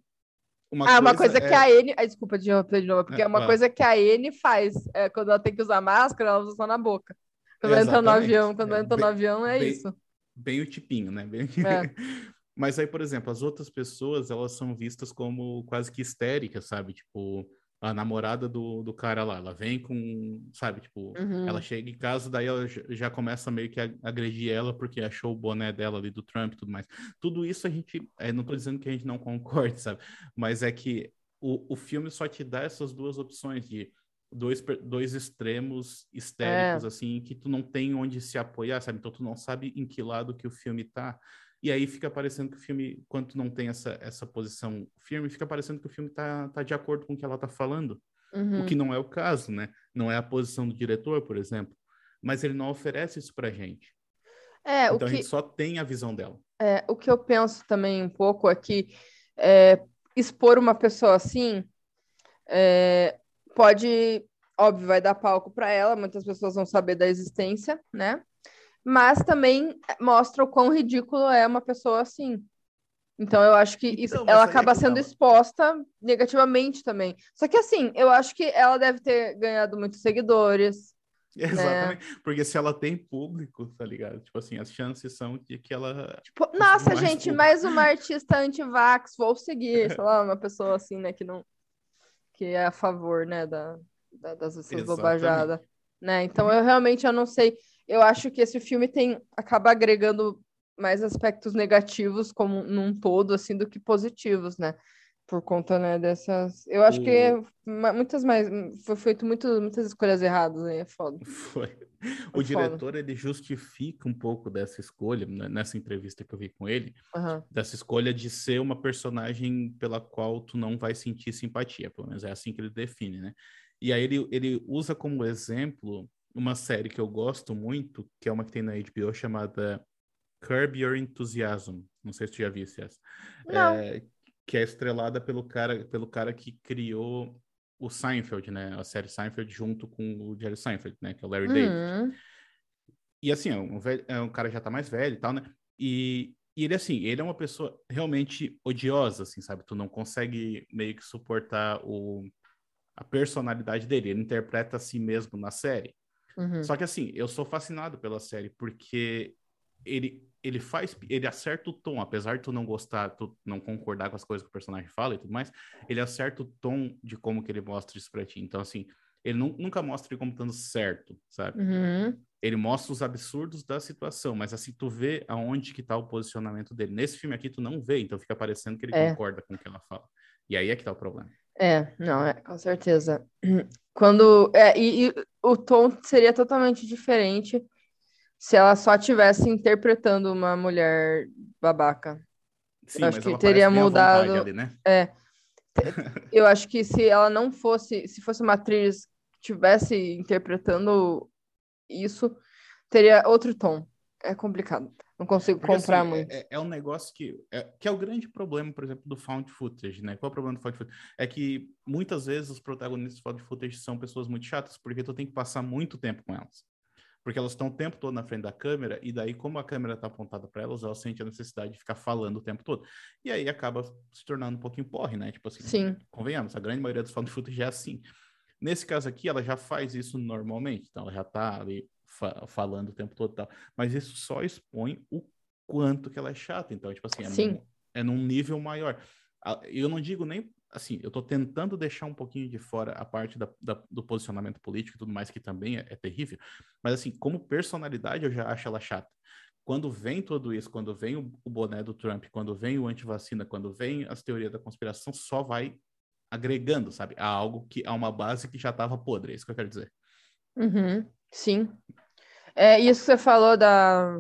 Uma ah, uma coisa é- que a N. Ai, desculpa de interromper de novo, porque É, é uma vai. coisa que a N faz é, quando ela tem que usar máscara, ela usa só na boca. Quando ela entra no avião, quando É, ela entra no bem- avião, é bem- isso. bem o tipinho, né? Bem- É. Mas aí, por exemplo, as outras pessoas, elas são vistas como quase que histéricas, sabe? Tipo, a namorada do, do cara lá, ela vem com, sabe? Tipo, Uhum. ela chega em casa, daí ela já- começa meio que a agredir ela porque achou o boné dela ali do Trump e tudo mais. Tudo isso a gente, é, não tô dizendo que a gente não concorde, sabe? Mas é que o, o filme só te dá essas duas opções de dois, dois extremos histéricos, assim, que tu não tem onde se apoiar, sabe? Então tu não sabe em que lado que o filme tá. E aí fica parecendo que o filme, quando não tem essa, essa posição firme, fica parecendo que o filme tá, tá de acordo com o que ela tá falando. Uhum. O que não é o caso, né? Não é a posição do diretor, por exemplo. Mas ele não oferece isso pra gente. É, então a que, gente só tem a visão dela. É, o que eu penso também um pouco é que é, expor uma pessoa assim é, pode, óbvio, vai dar palco para ela, muitas pessoas vão saber da existência, né? Mas também mostra o quão ridículo é uma pessoa assim. Então eu acho que isso, Então, ela é acaba que sendo exposta negativamente também. Só que assim, eu acho que ela deve ter ganhado muitos seguidores. Exatamente. Porque se ela tem público, tá ligado? Tipo assim, as chances são de que ela. Tipo, nossa, mais gente, público. mais uma artista anti-vax, vou seguir, sei lá, uma pessoa assim, né, que não que é a favor, né, da, da- das Exatamente. bobajadas, né? Então eu realmente eu não sei, eu acho que esse filme tem acaba agregando mais aspectos negativos como num todo assim do que positivos, né? Por conta, né, dessas, eu acho que O- ma- muitas mais foi feito muito, muitas escolhas erradas aí, é foda. Foi. O Foi foda. diretor, ele justifica um pouco dessa escolha, né, nessa entrevista que eu vi com ele, Aham. dessa escolha de ser uma personagem pela qual tu não vai sentir simpatia, pelo menos é assim que ele define, né? E aí ele, ele usa como exemplo uma série que eu gosto muito, que é uma que tem na HBO chamada Curb Your Enthusiasm. Não sei se tu já viu essa. Não. É, que é estrelada pelo cara, pelo cara que criou o Seinfeld, né? A série Seinfeld junto com o Jerry Seinfeld, né? Que é o Larry David. Hum, E assim, é um, velho, é um cara já tá mais velho e tal, né? E, e ele, assim, ele é uma pessoa realmente odiosa, assim, sabe? Tu não consegue meio que suportar o, a personalidade dele. Ele interpreta a si mesmo na série. Uhum. Só que assim, eu sou fascinado pela série porque ele, ele faz, ele acerta o tom, apesar de tu não gostar, tu não concordar com as coisas que o personagem fala e tudo mais, ele acerta o tom de como que ele mostra isso pra ti. Então assim, ele nu- nunca mostra ele como estando certo, sabe? Uhum. Ele mostra os absurdos da situação, mas assim, tu vê aonde que tá o posicionamento dele. Nesse filme aqui, tu não vê, então fica parecendo que ele É. concorda com o que ela fala. E aí é que tá o problema. É, não, é, com certeza. Quando. É, e, e o tom seria totalmente diferente se ela só estivesse interpretando uma mulher babaca. Sim, Acho mas que teria mudado- ali, né? Eu acho que se ela não fosse, se fosse uma atriz que estivesse interpretando isso, teria outro tom. É complicado. Não consigo Porque, comprar assim, muito. É, é um negócio que é, que é o grande problema, por exemplo, do found footage, né? Qual é o problema do found footage? É que muitas vezes os protagonistas do found footage são pessoas muito chatas, porque tu tem que passar muito tempo com elas. Porque elas estão o tempo todo na frente da câmera, e daí, como a câmera está apontada para elas, elas sentem a necessidade de ficar falando o tempo todo. E aí acaba se tornando um pouquinho porre, né? Tipo assim, Sim. convenhamos, a grande maioria dos found footage é assim. Nesse caso aqui, ela já faz isso normalmente, então ela já tá ali fa- falando o tempo todo tal. Mas isso só expõe o quanto que ela é chata. Então, tipo assim, é, Sim. num, é num nível maior. Eu não digo nem assim, eu tô tentando deixar um pouquinho de fora a parte da, da- do posicionamento político e tudo mais, que também é, é terrível. Mas assim, como personalidade, eu já acho ela chata. Quando vem tudo isso, quando vem o, o boné do Trump, quando vem o antivacina, quando vem as teorias da conspiração, só vai agregando, sabe? A algo que a uma base que já estava podre, é isso que eu quero dizer. Uhum, sim. É isso que você falou da,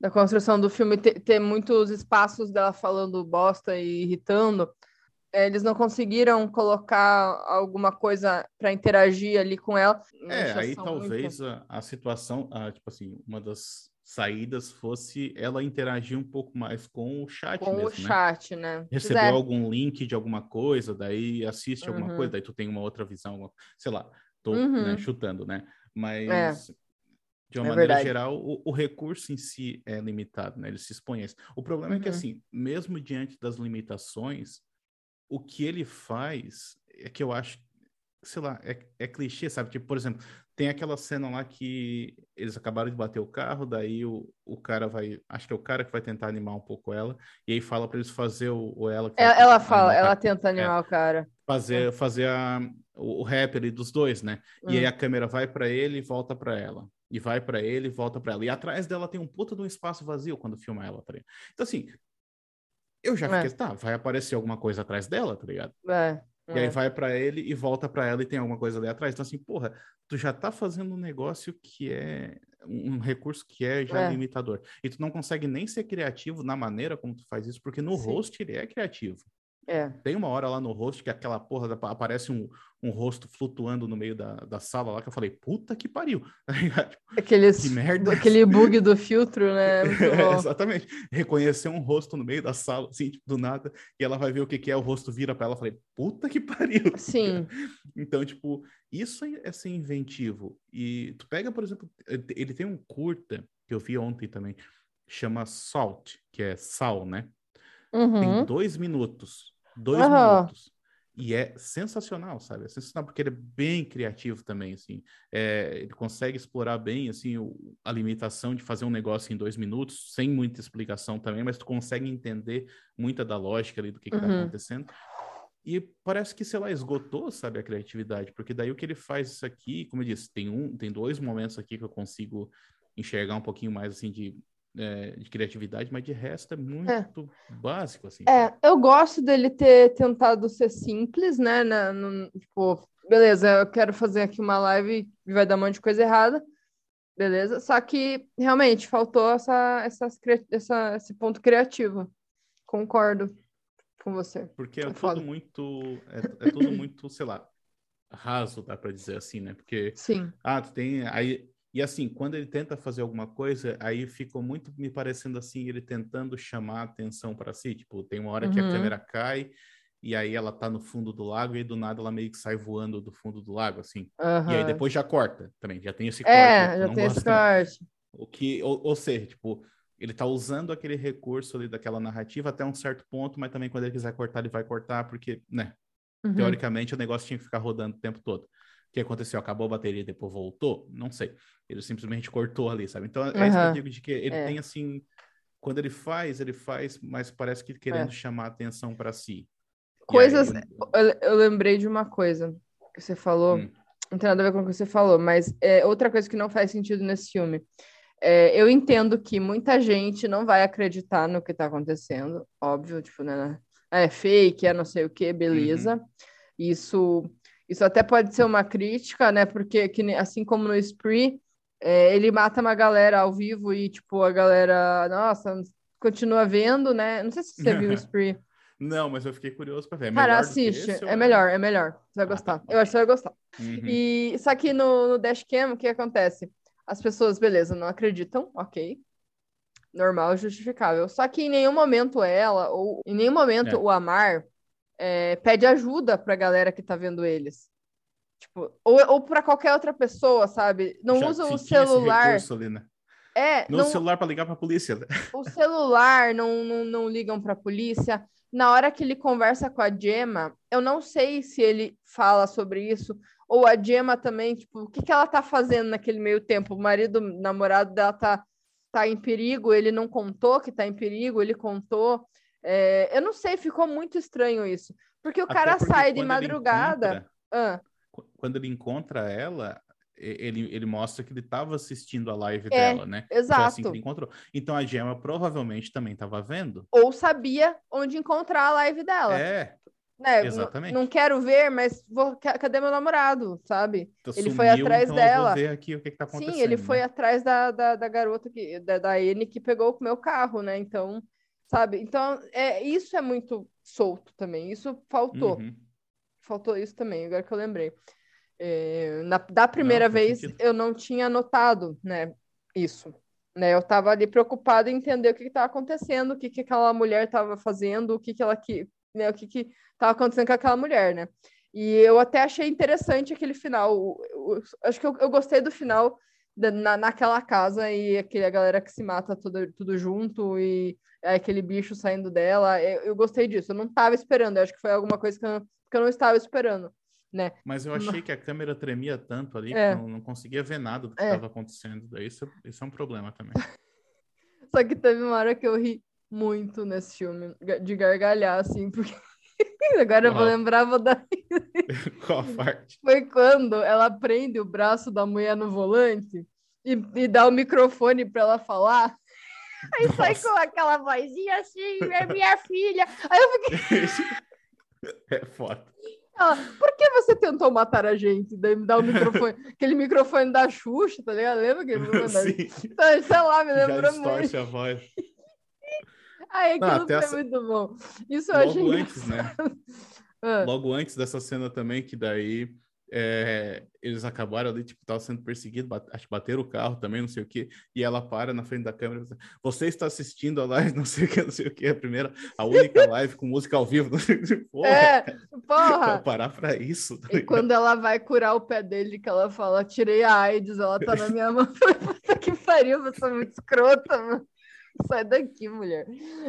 da construção do filme ter, ter muitos espaços dela falando bosta e irritando. É, eles não conseguiram colocar alguma coisa para interagir ali com ela. É, aí muito. talvez a, a situação, a, tipo assim, uma das saídas fosse ela interagir um pouco mais com o chat com mesmo, o né? chat, né? Recebeu é. algum link de alguma coisa, daí assiste alguma Uhum. coisa, daí tu tem uma outra visão, sei lá, tô Uhum. né, chutando, né? Mas É. de uma É maneira verdade. geral, o, o recurso em si é limitado, né? Ele se expõe a isso. O problema é que Uhum. assim, mesmo diante das limitações, o que ele faz é que eu acho, sei lá, é, é clichê, sabe? Tipo, por exemplo, tem aquela cena lá que eles acabaram de bater o carro, daí o, o cara vai, acho que é o cara que vai tentar animar um pouco ela, e aí fala para eles fazer o, o ela. vai Ela, ela fala, ela tenta animar o cara. fazer, fazer a, o, o rap ali dos dois, né? E aí Hum. a câmera vai para ele e volta para ela. E vai para ele volta para ela. E atrás dela tem um puta de um espaço vazio quando filma ela, tá ligado? Então, assim, eu já É. fiquei, tá, vai aparecer alguma coisa atrás dela, tá ligado? É, E aí é. vai para ele e volta para ela e tem alguma coisa ali atrás. Então, assim, porra, tu já tá fazendo um negócio que é um um recurso que é já É. limitador. E tu não consegue nem ser criativo na maneira como tu faz isso, porque no Sim. host ele é criativo. É. Tem uma hora lá no host que aquela porra da- aparece um, um rosto flutuando no meio da, da sala lá que eu falei, puta que pariu. Aqueles, Que merda é aquele bug do filtro, né? Bom. Exatamente. Reconhecer um rosto no meio da sala, assim, tipo, do nada, e ela vai ver o que, que é, o rosto vira pra ela, eu falei, puta que pariu. Sim. Então, tipo, isso é é ser inventivo. E tu pega, por exemplo, ele tem um curta que eu vi ontem também, chama Salt, que é sal, né? Tem Uhum. dois minutos. Dois Aham. minutos. E é sensacional, sabe? É sensacional porque ele é bem criativo também, assim. É, ele consegue explorar bem, assim, o- a limitação de fazer um negócio em dois minutos, sem muita explicação também, mas tu consegue entender muita da lógica ali do que, que tá Uhum. acontecendo. E parece que, sei lá, esgotou, sabe, a criatividade, porque daí o que ele faz isso aqui, como eu disse, tem um, tem dois momentos aqui que eu consigo enxergar um pouquinho mais, assim, de, é, de criatividade, mas de resto é muito básico, assim. É, eu gosto dele ter tentado ser simples, né? na- no- tipo, beleza, eu quero fazer aqui uma live e vai dar um monte de coisa errada. Beleza. Só que realmente faltou essa, essas, essa, esse ponto criativo. Concordo com você. Porque é, É tudo muito, é, é tudo muito, sei lá, raso, dá pra dizer assim, né? Porque, Sim. ah, tu tem, aí, e assim, quando ele tenta fazer alguma coisa, aí ficou muito me parecendo assim, ele tentando chamar a atenção para si, tipo, tem uma hora que a Uhum. câmera cai, e aí ela tá no fundo do lago, e do nada ela meio que sai voando do fundo do lago, assim. E aí depois já corta também, já tem esse corte. É, que eu já tem esse corte. O que, ou, ou seja, tipo, ele tá usando aquele recurso ali daquela narrativa até um certo ponto, mas também quando ele quiser cortar, ele vai cortar, porque, né, Uhum. teoricamente o negócio tinha que ficar rodando o tempo todo. O que aconteceu? Acabou a bateria e depois voltou? Não sei. Ele simplesmente cortou ali, sabe? Então é isso que eu digo de que ele É. tem assim. Quando ele faz, ele faz, mas parece que querendo chamar atenção para si. Coisas. aí- Eu, eu lembrei de uma coisa que você falou. Hum. Não tem nada a ver com o que você falou, mas é outra coisa que não faz sentido nesse filme. É, eu entendo que muita gente não vai acreditar no que tá acontecendo, óbvio, tipo, né? É fake, é não sei o que, beleza. Uhum. Isso, isso até pode ser uma crítica, né? Porque que assim como no Spree, é, ele mata uma galera ao vivo e, tipo, a galera, nossa, continua vendo, né? Não sei se você viu o Spree. Não, mas eu fiquei curioso para ver. É Cara, assiste. esse ou É melhor, é melhor. Você vai Ah, tá. gostar. Eu acho que você vai gostar. Uhum. E só que no, no Dashcam, o que acontece? As pessoas, beleza, não acreditam, ok. Normal, justificável. Só que em nenhum momento ela, ou em nenhum momento É. o Amar é, pede ajuda pra galera que tá vendo eles. Tipo, ou, ou pra qualquer outra pessoa, sabe? Não Já usa o celular. ali, né? É, No não, celular para ligar para a polícia. né? o celular não, não, não ligam pra polícia. Na hora que ele conversa com a Gemma, eu não sei se ele fala sobre isso, ou a Gemma também, tipo, o que, que ela tá fazendo naquele meio tempo? O marido, o namorado dela tá, tá em perigo, ele não contou que tá em perigo, ele contou. É, eu não sei, ficou muito estranho isso. Porque o Até cara porque sai de ele madrugada. encontra- Ah, qu- quando ele encontra ela, ele, ele mostra que ele estava assistindo a live É, dela, né? Foi exato. assim que ele encontrou. Então a Gemma provavelmente também estava vendo. Ou sabia onde encontrar a live dela. É, né? Exatamente. Não quero ver, mas vou... ca- cadê meu namorado, sabe? então Ele foi sumiu, atrás então eu vou dela. ver aqui o que, que tá acontecendo. Sim, ele foi né? atrás da, da, da garota que, da, da N que pegou o meu carro, né? Então, sabe? Então, é, isso é muito solto também. Isso faltou. Uhum. Faltou isso também, agora que eu lembrei. É, na, da primeira faz vez, sentido. eu não tinha notado, né? Isso. Né? Eu tava ali preocupada em entender o que estava acontecendo, o que, que aquela mulher estava fazendo, o que, que ela que, né? O que que estava acontecendo com aquela mulher, né? E eu até achei interessante aquele final. O- o- acho que eu, eu gostei do final da- na, naquela casa e aquele, a galera que se mata tudo, tudo junto e aquele bicho saindo dela. Eu, eu gostei disso. Eu não estava esperando. Eu acho que foi alguma coisa que eu, que eu não estava esperando, né? Mas eu achei que a câmera tremia tanto ali É. que eu não conseguia ver nada do que É. estava acontecendo. Daí isso, isso é um problema também. Só que teve uma hora que eu ri muito nesse filme, de gargalhar, assim, porque agora eu vou lembrar, vou dar. Qual a parte? Foi quando ela prende o braço da mulher no volante e, e dá o microfone para ela falar. Aí sai Nossa. com aquela vozinha assim, é minha filha. Aí eu fiquei, é foda. ela, por que você tentou matar a gente? Daí me dá o microfone, aquele microfone da Xuxa, tá ligado? Lembra aquele microfone da Então, sei lá, me lembrou muito. a voz. Não, aquilo até foi essa- muito bom. Isso eu achei Logo antes, né? Ah, Logo antes dessa cena também, que daí é, eles acabaram ali, tipo, tava sendo perseguido, bat- acho que bateram o carro também, não sei o quê, e ela para na frente da câmera fala, você está assistindo a live, não sei o que, não sei o que, a primeira, a única live com música ao vivo, não sei o que, porra, É, porra! parar pra isso, tá E quando ela vai curar o pé dele, que ela fala, tirei a AIDS, ela tá na minha mão. Eu falei, Puta que pariu, você é muito escrota, mano. Sai daqui, mulher.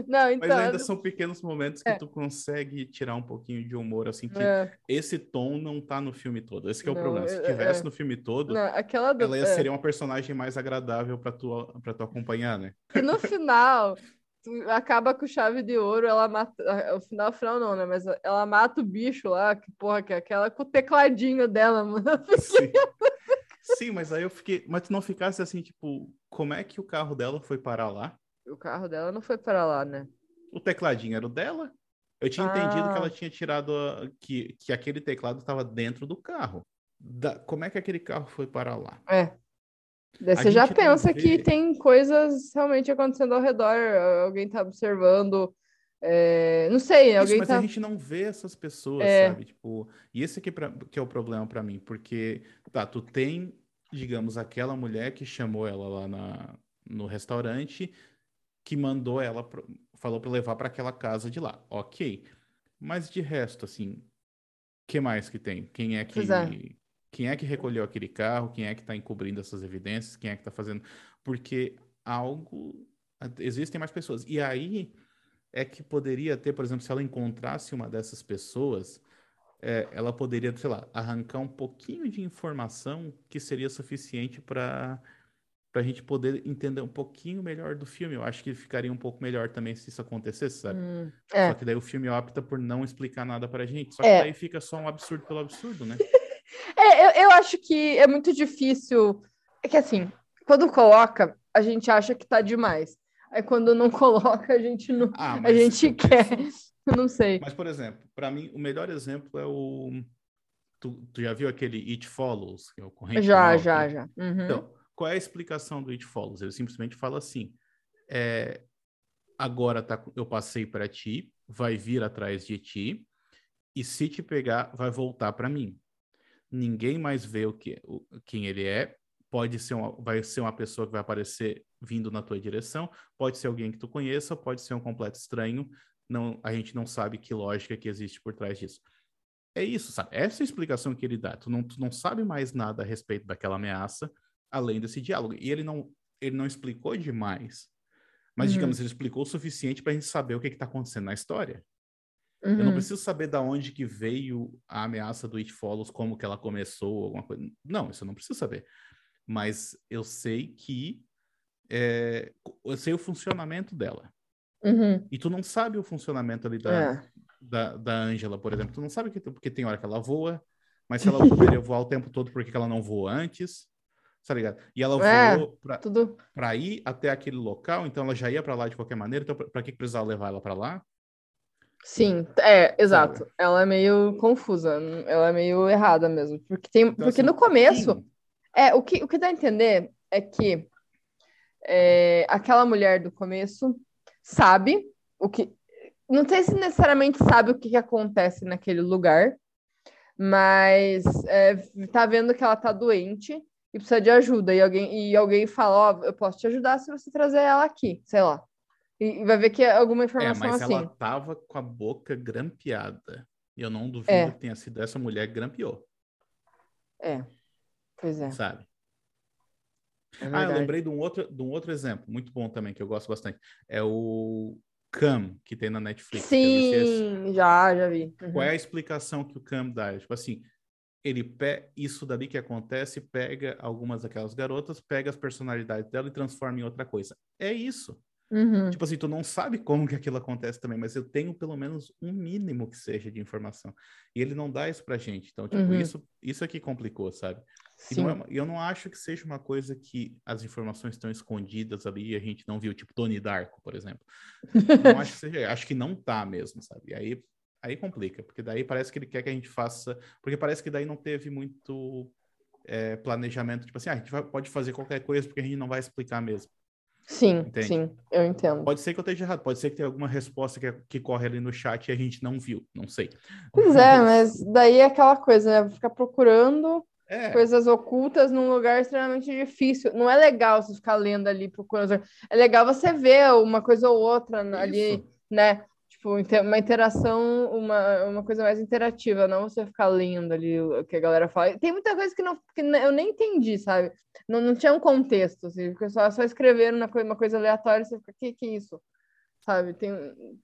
Não, então. Mas ainda são pequenos momentos que É. tu consegue tirar um pouquinho de humor, assim, que é, esse tom não tá no filme todo, esse que é o Não, problema, se é- tivesse é. no filme todo, não, aquela do. ela ia, é. seria uma personagem mais agradável pra tu, pra tu acompanhar, né? E no final, tu acaba com chave de ouro, ela mata. ah, O final, o final não, né? Mas ela mata o bicho lá, que porra, que é aquela com o tecladinho dela, mano. Sim. Sim, mas aí eu fiquei. Mas tu não ficasse assim, tipo, como é que o carro dela foi parar lá? O carro dela não foi para lá, né? O tecladinho era o dela? Eu tinha entendido que Ah. ela tinha tirado. a- que, que aquele teclado estava dentro do carro. Da- como é que aquele carro foi parar lá? É. Daí você já pensa que tem coisas realmente acontecendo ao redor, alguém tá observando, é, não sei, Isso, alguém mas tá. a gente não vê essas pessoas, É. sabe? Tipo, e esse aqui pra- que é o problema pra mim, porque, tá, tu tem, digamos, aquela mulher que chamou ela lá na, no restaurante, que mandou ela, pro- falou pra levar pra aquela casa de lá, ok. Mas de resto, assim, que mais que tem? Quem é que, é. quem é que recolheu aquele carro? Quem é que tá encobrindo essas evidências? Quem é que tá fazendo? Porque algo, existem mais pessoas. E aí é que poderia ter, por exemplo, se ela encontrasse uma dessas pessoas, é, ela poderia, sei lá, arrancar um pouquinho de informação que seria suficiente para para a gente poder entender um pouquinho melhor do filme. Eu acho que ficaria um pouco melhor também se isso acontecesse, sabe? Hum, Só é. que daí o filme opta por não explicar nada pra gente. Só que É. daí fica só um absurdo pelo absurdo, né? É, eu, eu acho que é muito difícil. É que assim, quando coloca, a gente acha que tá demais. Aí quando não coloca, a gente não. Ah, A gente quer. Eu não sei. Mas, por exemplo, pra mim, o melhor exemplo é o. Tu, tu já viu aquele It Follows, que é o corrente Já, já, já. Uhum. Então, qual é a explicação do It Follows? Ele simplesmente fala assim: é, agora tá, eu passei para ti, vai vir atrás de ti, e se te pegar, vai voltar para mim. Ninguém mais vê o que, o, quem ele é, pode ser uma, vai ser uma pessoa que vai aparecer vindo na tua direção, pode ser alguém que tu conheça, pode ser um completo estranho. Não, a gente não sabe que lógica que existe por trás disso. É isso, sabe? Essa é a explicação que ele dá. Tu não, tu não sabe mais nada a respeito daquela ameaça, além desse diálogo. E ele não, ele não explicou demais. Mas, Uhum. digamos, ele explicou o suficiente para a gente saber o que está acontecendo na história. Uhum. Eu não preciso saber da onde que veio a ameaça do It Follows, como que ela começou, alguma coisa. Não, isso eu não preciso saber. Mas eu sei que é, eu sei o funcionamento dela. Uhum. E tu não sabe o funcionamento ali da, É. da, da Angela, por exemplo. Tu não sabe que, porque tem hora que ela voa, mas se ela poderia voar o tempo todo, por que ela não voou antes? Tá ligado? E ela É. voou pra, Tudo. pra ir até aquele local, então ela já ia pra lá de qualquer maneira, então pra, pra que precisava levar ela pra lá? Sim, é, exato. Ela é meio confusa, ela é meio errada mesmo. Porque, tem, Então, porque assim, no começo, sim. é, o que, o que dá a entender é que é, aquela mulher do começo sabe o que. Não sei se necessariamente sabe o que, que acontece naquele lugar, mas é, tá vendo que ela tá doente e precisa de ajuda. E alguém, e alguém fala: Ó, eu posso te ajudar se você trazer ela aqui, sei lá. E, e vai ver que é alguma É, informação mas assim. ela tava com a boca grampeada. E eu não duvido É. que tenha sido essa mulher que grampeou, É, pois é. sabe? é Ah, eu lembrei de um outro, de um outro exemplo, muito bom também, que eu gosto bastante. É o Cam, que tem na Netflix. Esse? Sim, já, já vi. Uhum. Qual é a explicação que o Cam dá? Tipo assim, ele pe... isso dali que acontece, pega algumas daquelas garotas, pega as personalidades dela e transforma em outra coisa. É isso. Uhum. Tipo assim, tu não sabe como que aquilo acontece também, mas eu tenho pelo menos um mínimo que seja de informação. E ele não dá isso pra gente. Então, tipo, Uhum. isso, isso aqui complicou, sabe? E Sim. não é eu não acho que seja uma coisa que as informações estão escondidas ali e a gente não viu, tipo Tony Darko, por exemplo. Não acho que seja, acho que não tá mesmo, sabe? E aí, aí complica, porque daí parece que ele quer que a gente faça, porque parece que daí não teve muito é, planejamento, tipo assim, ah, a gente vai- pode fazer qualquer coisa porque a gente não vai explicar mesmo. Sim, Entende? sim, eu entendo. Pode ser que eu esteja errado, pode ser que tenha alguma resposta que, que corre ali no chat e a gente não viu, não sei. Pois é, mas daí é aquela coisa, né? Ficar procurando É, coisas ocultas num lugar extremamente difícil. Não é legal você ficar lendo ali, procurando. É legal você ver uma coisa ou outra na- ali, isso. né? Tipo, uma interação, uma, uma coisa mais interativa, não você ficar lendo ali o que a galera fala. Tem muita coisa que, não, que eu nem entendi, sabe? Não, não tinha um contexto, assim, só, só escreveram uma coisa, uma coisa aleatória e você fica, que que é isso? Sabe? Tem,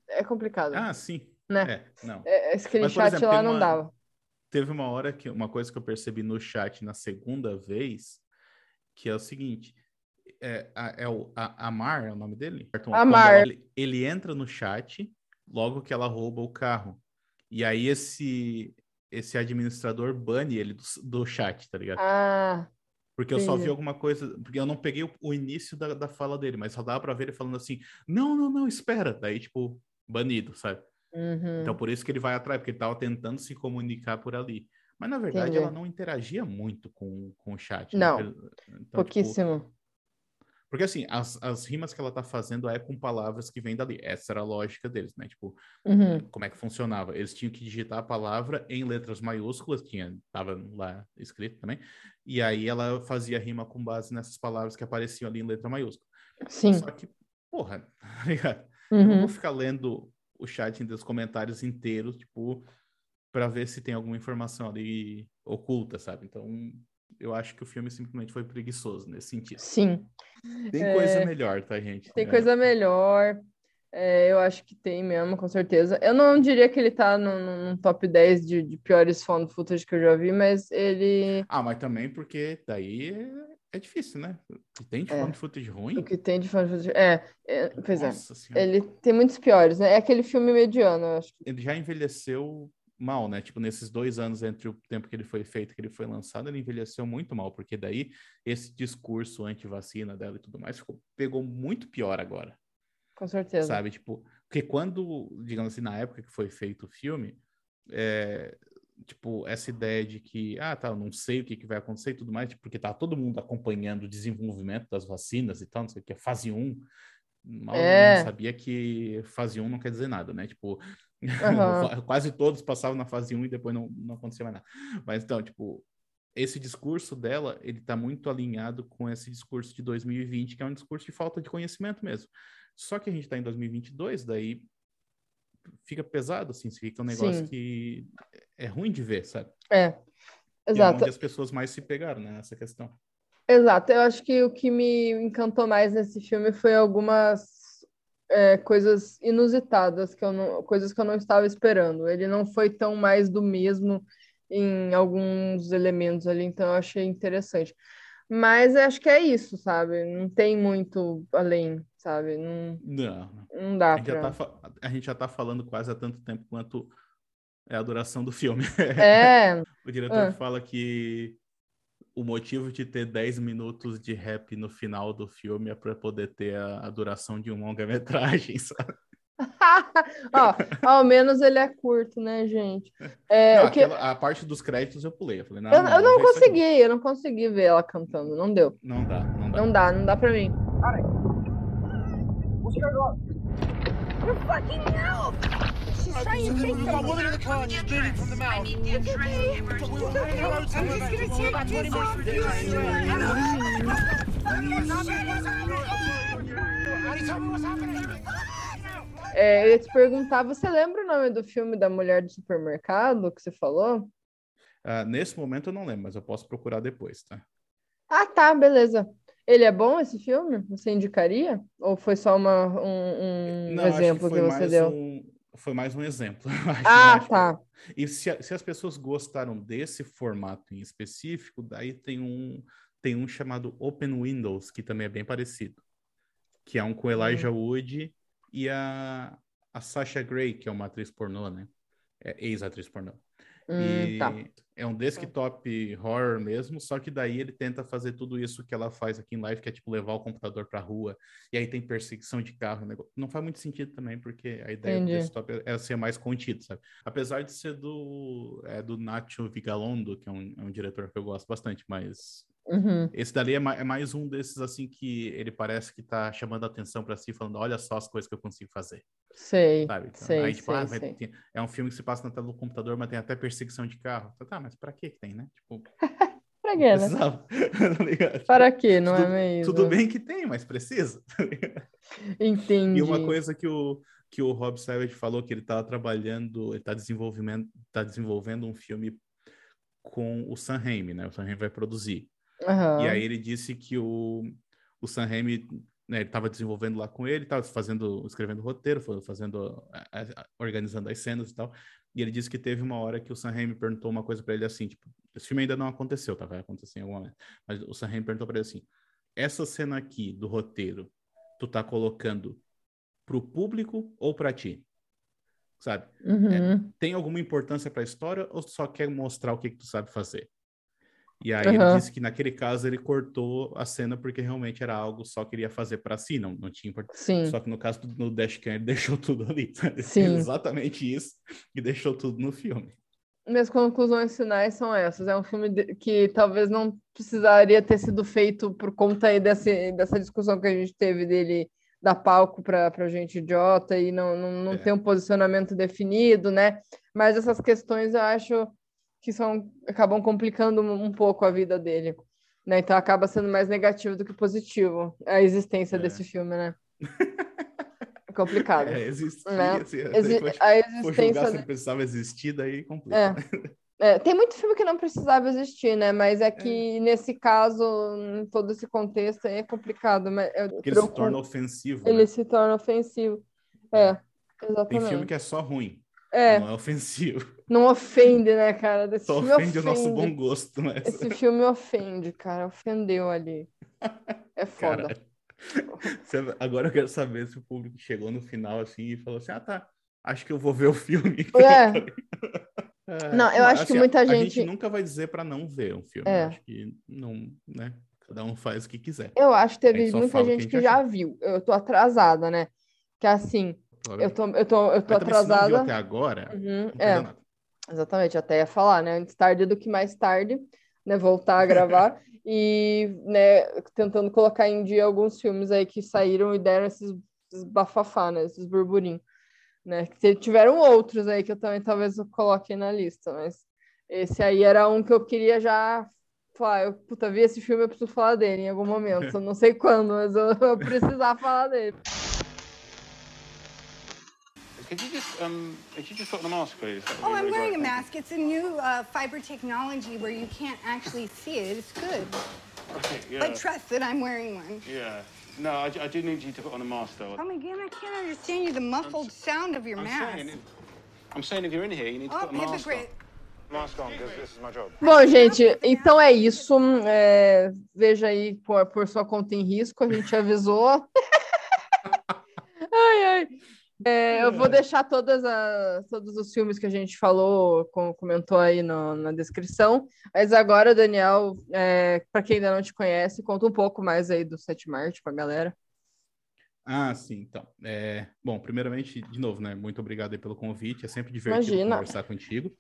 é complicado, Ah, sim. né? É, não. É, por chat exemplo, lá não uma- dava. teve uma hora que uma coisa que eu percebi no chat na segunda vez, que é o seguinte, é, a, é o a, Amar, é o nome dele? Amar. ele, ele entra no chat logo que ela rouba o carro. E aí esse esse administrador bane ele do, do chat, tá ligado? Ah, Porque eu só vi alguma coisa, porque eu não peguei o, o início da, da fala dele, mas só dava pra ver ele falando assim: "Não, não, não, espera". Daí tipo banido, sabe? uhum. Então, por isso que ele vai atrás, porque ele estava tentando se comunicar por ali. Mas, na verdade, Entendi. ela não interagia muito com, com o chat. Não. Né? Então, tipo, pouquíssimo. Porque, assim, as, as rimas que ela tá fazendo é com palavras que vêm dali. Essa era a lógica deles, né? Tipo, Uhum. como é que funcionava? Eles tinham que digitar a palavra em letras maiúsculas, tinha, tava lá escrito também. E aí ela fazia rima com base nessas palavras que apareciam ali em letra maiúscula. Sim. Só que, porra, tá ligado? Eu não Uhum. vou ficar lendo o chat dos comentários inteiros, tipo, para ver se tem alguma informação ali oculta, sabe? Então, eu acho que o filme simplesmente foi preguiçoso nesse sentido. Sim. Tem É, coisa melhor, tá, gente? Tem É. coisa melhor. É, eu acho que tem mesmo, com certeza. Eu não diria que ele tá no- no top 10 de, de piores found footage que eu já vi, mas ele. Ah, mas também porque daí é, é difícil, né? Tem de É. found footage ruim, O que tem de found footage. É, é, pois é. nossa senhora. Ele tem muitos piores, né? É aquele filme mediano, eu acho. Ele já envelheceu mal, né? Tipo, nesses dois anos entre o tempo que ele foi feito e que ele foi lançado, ele envelheceu muito mal, porque daí esse discurso anti-vacina dela e tudo mais ficou, pegou muito pior agora. Com certeza. sabe? Tipo, porque quando, digamos assim, na época que foi feito o filme, é, tipo, essa ideia de que, ah, tá, eu não sei o que, que vai acontecer e tudo mais, porque tá todo mundo acompanhando o desenvolvimento das vacinas e tal, não sei o que, é fase 1. Mal É. sabia que fase 1 não quer dizer nada, né? Tipo, Aham. quase todos passavam na fase 1 e depois não, não acontecia mais nada. Mas então, tipo, esse discurso dela, ele tá muito alinhado com esse discurso de 2020, que é um discurso de falta de conhecimento mesmo. Só que a gente tá em 2022, daí fica pesado, assim, fica um negócio Sim. que é ruim de ver, sabe? É, E é exato. onde as pessoas mais se pegaram, né, nessa questão. Exato, eu acho que o que me encantou mais nesse filme foi algumas é, coisas inusitadas, que eu não, coisas que eu não estava esperando. Ele não foi tão mais do mesmo em alguns elementos ali, então eu achei interessante. Mas eu acho que é isso, sabe? Não tem muito além, sabe? Não, Não, não. não A dá gente, pra. tá, a gente já tá falando quase há tanto tempo quanto é a duração do filme. É, O diretor Ah. fala que o motivo de ter 10 minutos de rap no final do filme é para poder ter a, a duração de um longa-metragem, sabe? ó, ao menos ele é curto, né, gente? É, Não, o que... aquela- a parte dos créditos eu pulei. Eu falei, não, Eu, não, eu não consegui, eu não consegui ver ela cantando, não deu. Não dá, não dá. Não dá, não dá pra mim. You fucking help! Trying to take a woman in the car bleeding from the mouth. It's okay. It's okay. I'm just gonna about take about 20 this minutes off from you. É, eu ia te perguntar, você lembra o nome do filme da mulher do supermercado que você falou? Ah, nesse momento eu não lembro, mas eu posso procurar depois, tá? Ah, tá, beleza. Ele é bom esse filme? Você indicaria? Ou foi só uma, um, um Não, exemplo que, foi você deu? um- foi mais um exemplo. Ah, que- tá. E se, se as pessoas gostaram desse formato em específico, daí tem um, tem um chamado Open Windows, que também é bem parecido. Que é um com Elijah Wood e a, a Sasha Grey, que é uma atriz pornô, né? É ex-atriz pornô. Hum, e tá. é um desktop horror mesmo, só que daí ele tenta fazer tudo isso que ela faz aqui em live, que é tipo levar o computador pra rua, e aí tem perseguição de carro, negócio. não faz muito sentido também, porque a ideia Entendi. do desktop é- é ser mais contido, sabe? Apesar de ser do, é, do Nacho Vigalondo, que é um, é um diretor que eu gosto bastante, mas Uhum. esse dali é, ma- é mais um desses assim que ele parece que tá chamando a atenção pra si, falando, olha só as coisas que eu consigo fazer, Sei, sabe? Então, sei, aí, tipo, ah, sei, vai sei. ter- é um filme que se passa na tela do computador, mas tem até perseguição de carro. Tá, mas pra que que tem, né? Tipo, Pra quê, né? tá? Para quê, não Tudo- é mesmo? Tudo bem que tem, mas precisa. tá? Entendi. E uma coisa que o, que o Rob Savage falou que ele tava trabalhando, ele tá desenvolvendo, tá desenvolvendo um filme com o Sam Raimi, né? O Sam Raimi vai produzir. Aham. E aí ele disse que o, o Sam Raimi, né, ele estava desenvolvendo lá com ele, estava fazendo, escrevendo roteiro, fazendo, organizando as cenas e tal. E ele disse que teve uma hora que o Sam Raimi perguntou uma coisa para ele assim, tipo, esse filme ainda não aconteceu, tá? Vai acontecer em algum momento. Mas o Sam Raimi perguntou para ele assim: essa cena aqui do roteiro, tu tá colocando pro público ou para ti? Sabe? Uhum. tem alguma importância para a história ou só quer mostrar o que, que tu sabe fazer? E aí ele Aham. disse que naquele caso ele cortou a cena porque realmente era algo só queria fazer para si, não, não tinha importância. Só que no caso do no Dashcam ele deixou tudo ali. sabe? Sim. Exatamente isso e deixou tudo no filme. Minhas conclusões finais são essas. É um filme que talvez não precisaria ter sido feito por conta aí desse, dessa discussão que a gente teve dele dar palco para para gente idiota e não, não, não É. ter um posicionamento definido, né? Mas essas questões eu acho que são acabam complicando um, pouco a vida dele. Né? Então acaba sendo mais negativo do que positivo a existência É. desse filme, né? É complicado. É, existia, Né? assim, Exi- foi, a existência se precisava existir, daí complica. É. né? É, tem muito filme que não precisava existir, né? Mas é que nesse caso, em todo esse contexto, aí é complicado. Mas Porque ele se torna ofensivo. ele né? se torna ofensivo. É, Tem exatamente. filme que é só ruim, É, não é ofensivo. não ofende, né, cara? Desse Só filme ofende o nosso bom gosto, mas... Esse filme ofende, cara. Ofendeu ali. É foda. Cara, agora eu quero saber se o público chegou no final assim e falou assim: ah, tá, acho que eu vou ver o filme. É. Não, eu acho que muita a gente- gente nunca vai dizer para não ver um filme. É. Eu acho que não, né? Cada um faz o que quiser. Eu acho que teve gente muita que gente gente que já viu. Eu tô atrasada, né? Que assim, eu tô, eu tô, eu tô atrasada. até agora, Uhum, é. nada. Exatamente, até ia falar, né? Antes tarde do que mais tarde, né? Voltar a gravar e, né, tentando colocar em dia alguns filmes aí que saíram e deram esses, esses bafafá, né? Esses burburinhos, né? Que tiveram outros aí que eu também talvez eu coloque na lista, mas esse aí era um que eu queria já falar, eu puta, vi esse filme, eu preciso falar dele em algum momento. Eu não sei quando, mas eu, eu precisar falar dele. Could you just um, could you just put on a mask, please? Oh, be I'm really wearing a mask. It's a new uh, fiber technology where you can't actually see it. It's good. Okay, yeah. But trust that I'm wearing one. yeah. No, I, I do need you to put on a mask, though. Come again? I can't understand you. The muffled sound of your I'm mask. saying, I'm saying if you're in here, you need to Oh, put a mask hypocrite. on. Mask on, because this is my job. Bom, gente, então é isso. É, veja aí por, por sua conta em risco, a gente avisou. ai, ai. É, eu vou deixar todas as, todos os filmes que a gente falou, com- comentou aí no- na descrição. Mas agora, Daniel, é, para quem ainda não te conhece, conta um pouco mais aí do 7 Marte pra galera. Ah, sim, então. É, bom, primeiramente, de novo, né? Muito obrigado pelo convite. É sempre divertido Imagina. conversar contigo.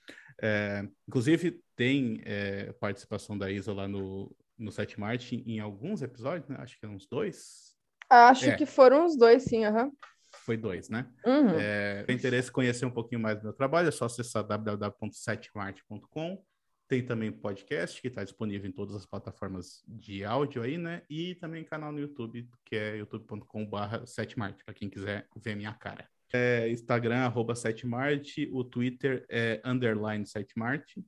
É, inclusive, tem é, participação da Isa lá no, no 7 Marte em alguns episódios, né? Acho que uns dois. Acho É. que foram os dois, sim, aham. Foi dois, né? Uhum. É, tem interesse em conhecer um pouquinho mais do meu trabalho, é só acessar www.setmarte.com. Tem também podcast que está disponível em todas as plataformas de áudio aí, né? E também canal no YouTube, que é youtube.com.br setmarte, para quem quiser ver minha cara. É, Instagram, arroba setmarte, o Twitter é underline setmarte.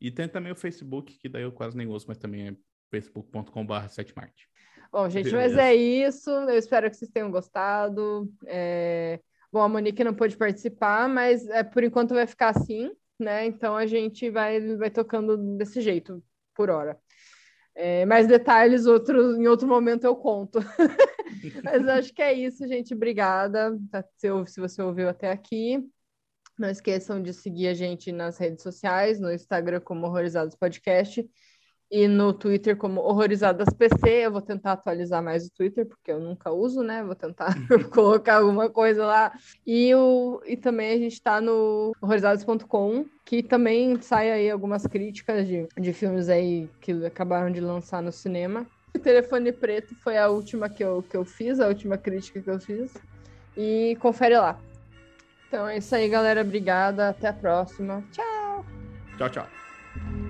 E tem também o Facebook, que daí eu quase nem uso, mas também é facebook.com.br setmarte. Bom, gente, Beleza. mas é isso. Eu espero que vocês tenham gostado. É, Bom, a Monique não pôde participar, mas é, por enquanto vai ficar assim, né? Então a gente vai, vai tocando desse jeito, por hora. É, mais detalhes outro, em outro momento eu conto. mas acho que é isso, gente. Obrigada tá, se, se você ouviu até aqui. Não esqueçam de seguir a gente nas redes sociais, no Instagram como Horrorizados Podcast e no Twitter como Horrorizadas PC. Eu vou tentar atualizar mais o Twitter, porque eu nunca uso, né? Vou tentar colocar alguma coisa lá. E, o, e também a gente está no horrorizados.com, que também sai aí algumas críticas de, de filmes aí que acabaram de lançar no cinema. O Telefone Preto foi a última que eu, que eu fiz, a última crítica que eu fiz. E confere lá. Então é isso aí, galera. Obrigada. Até a próxima. Tchau! Tchau, tchau.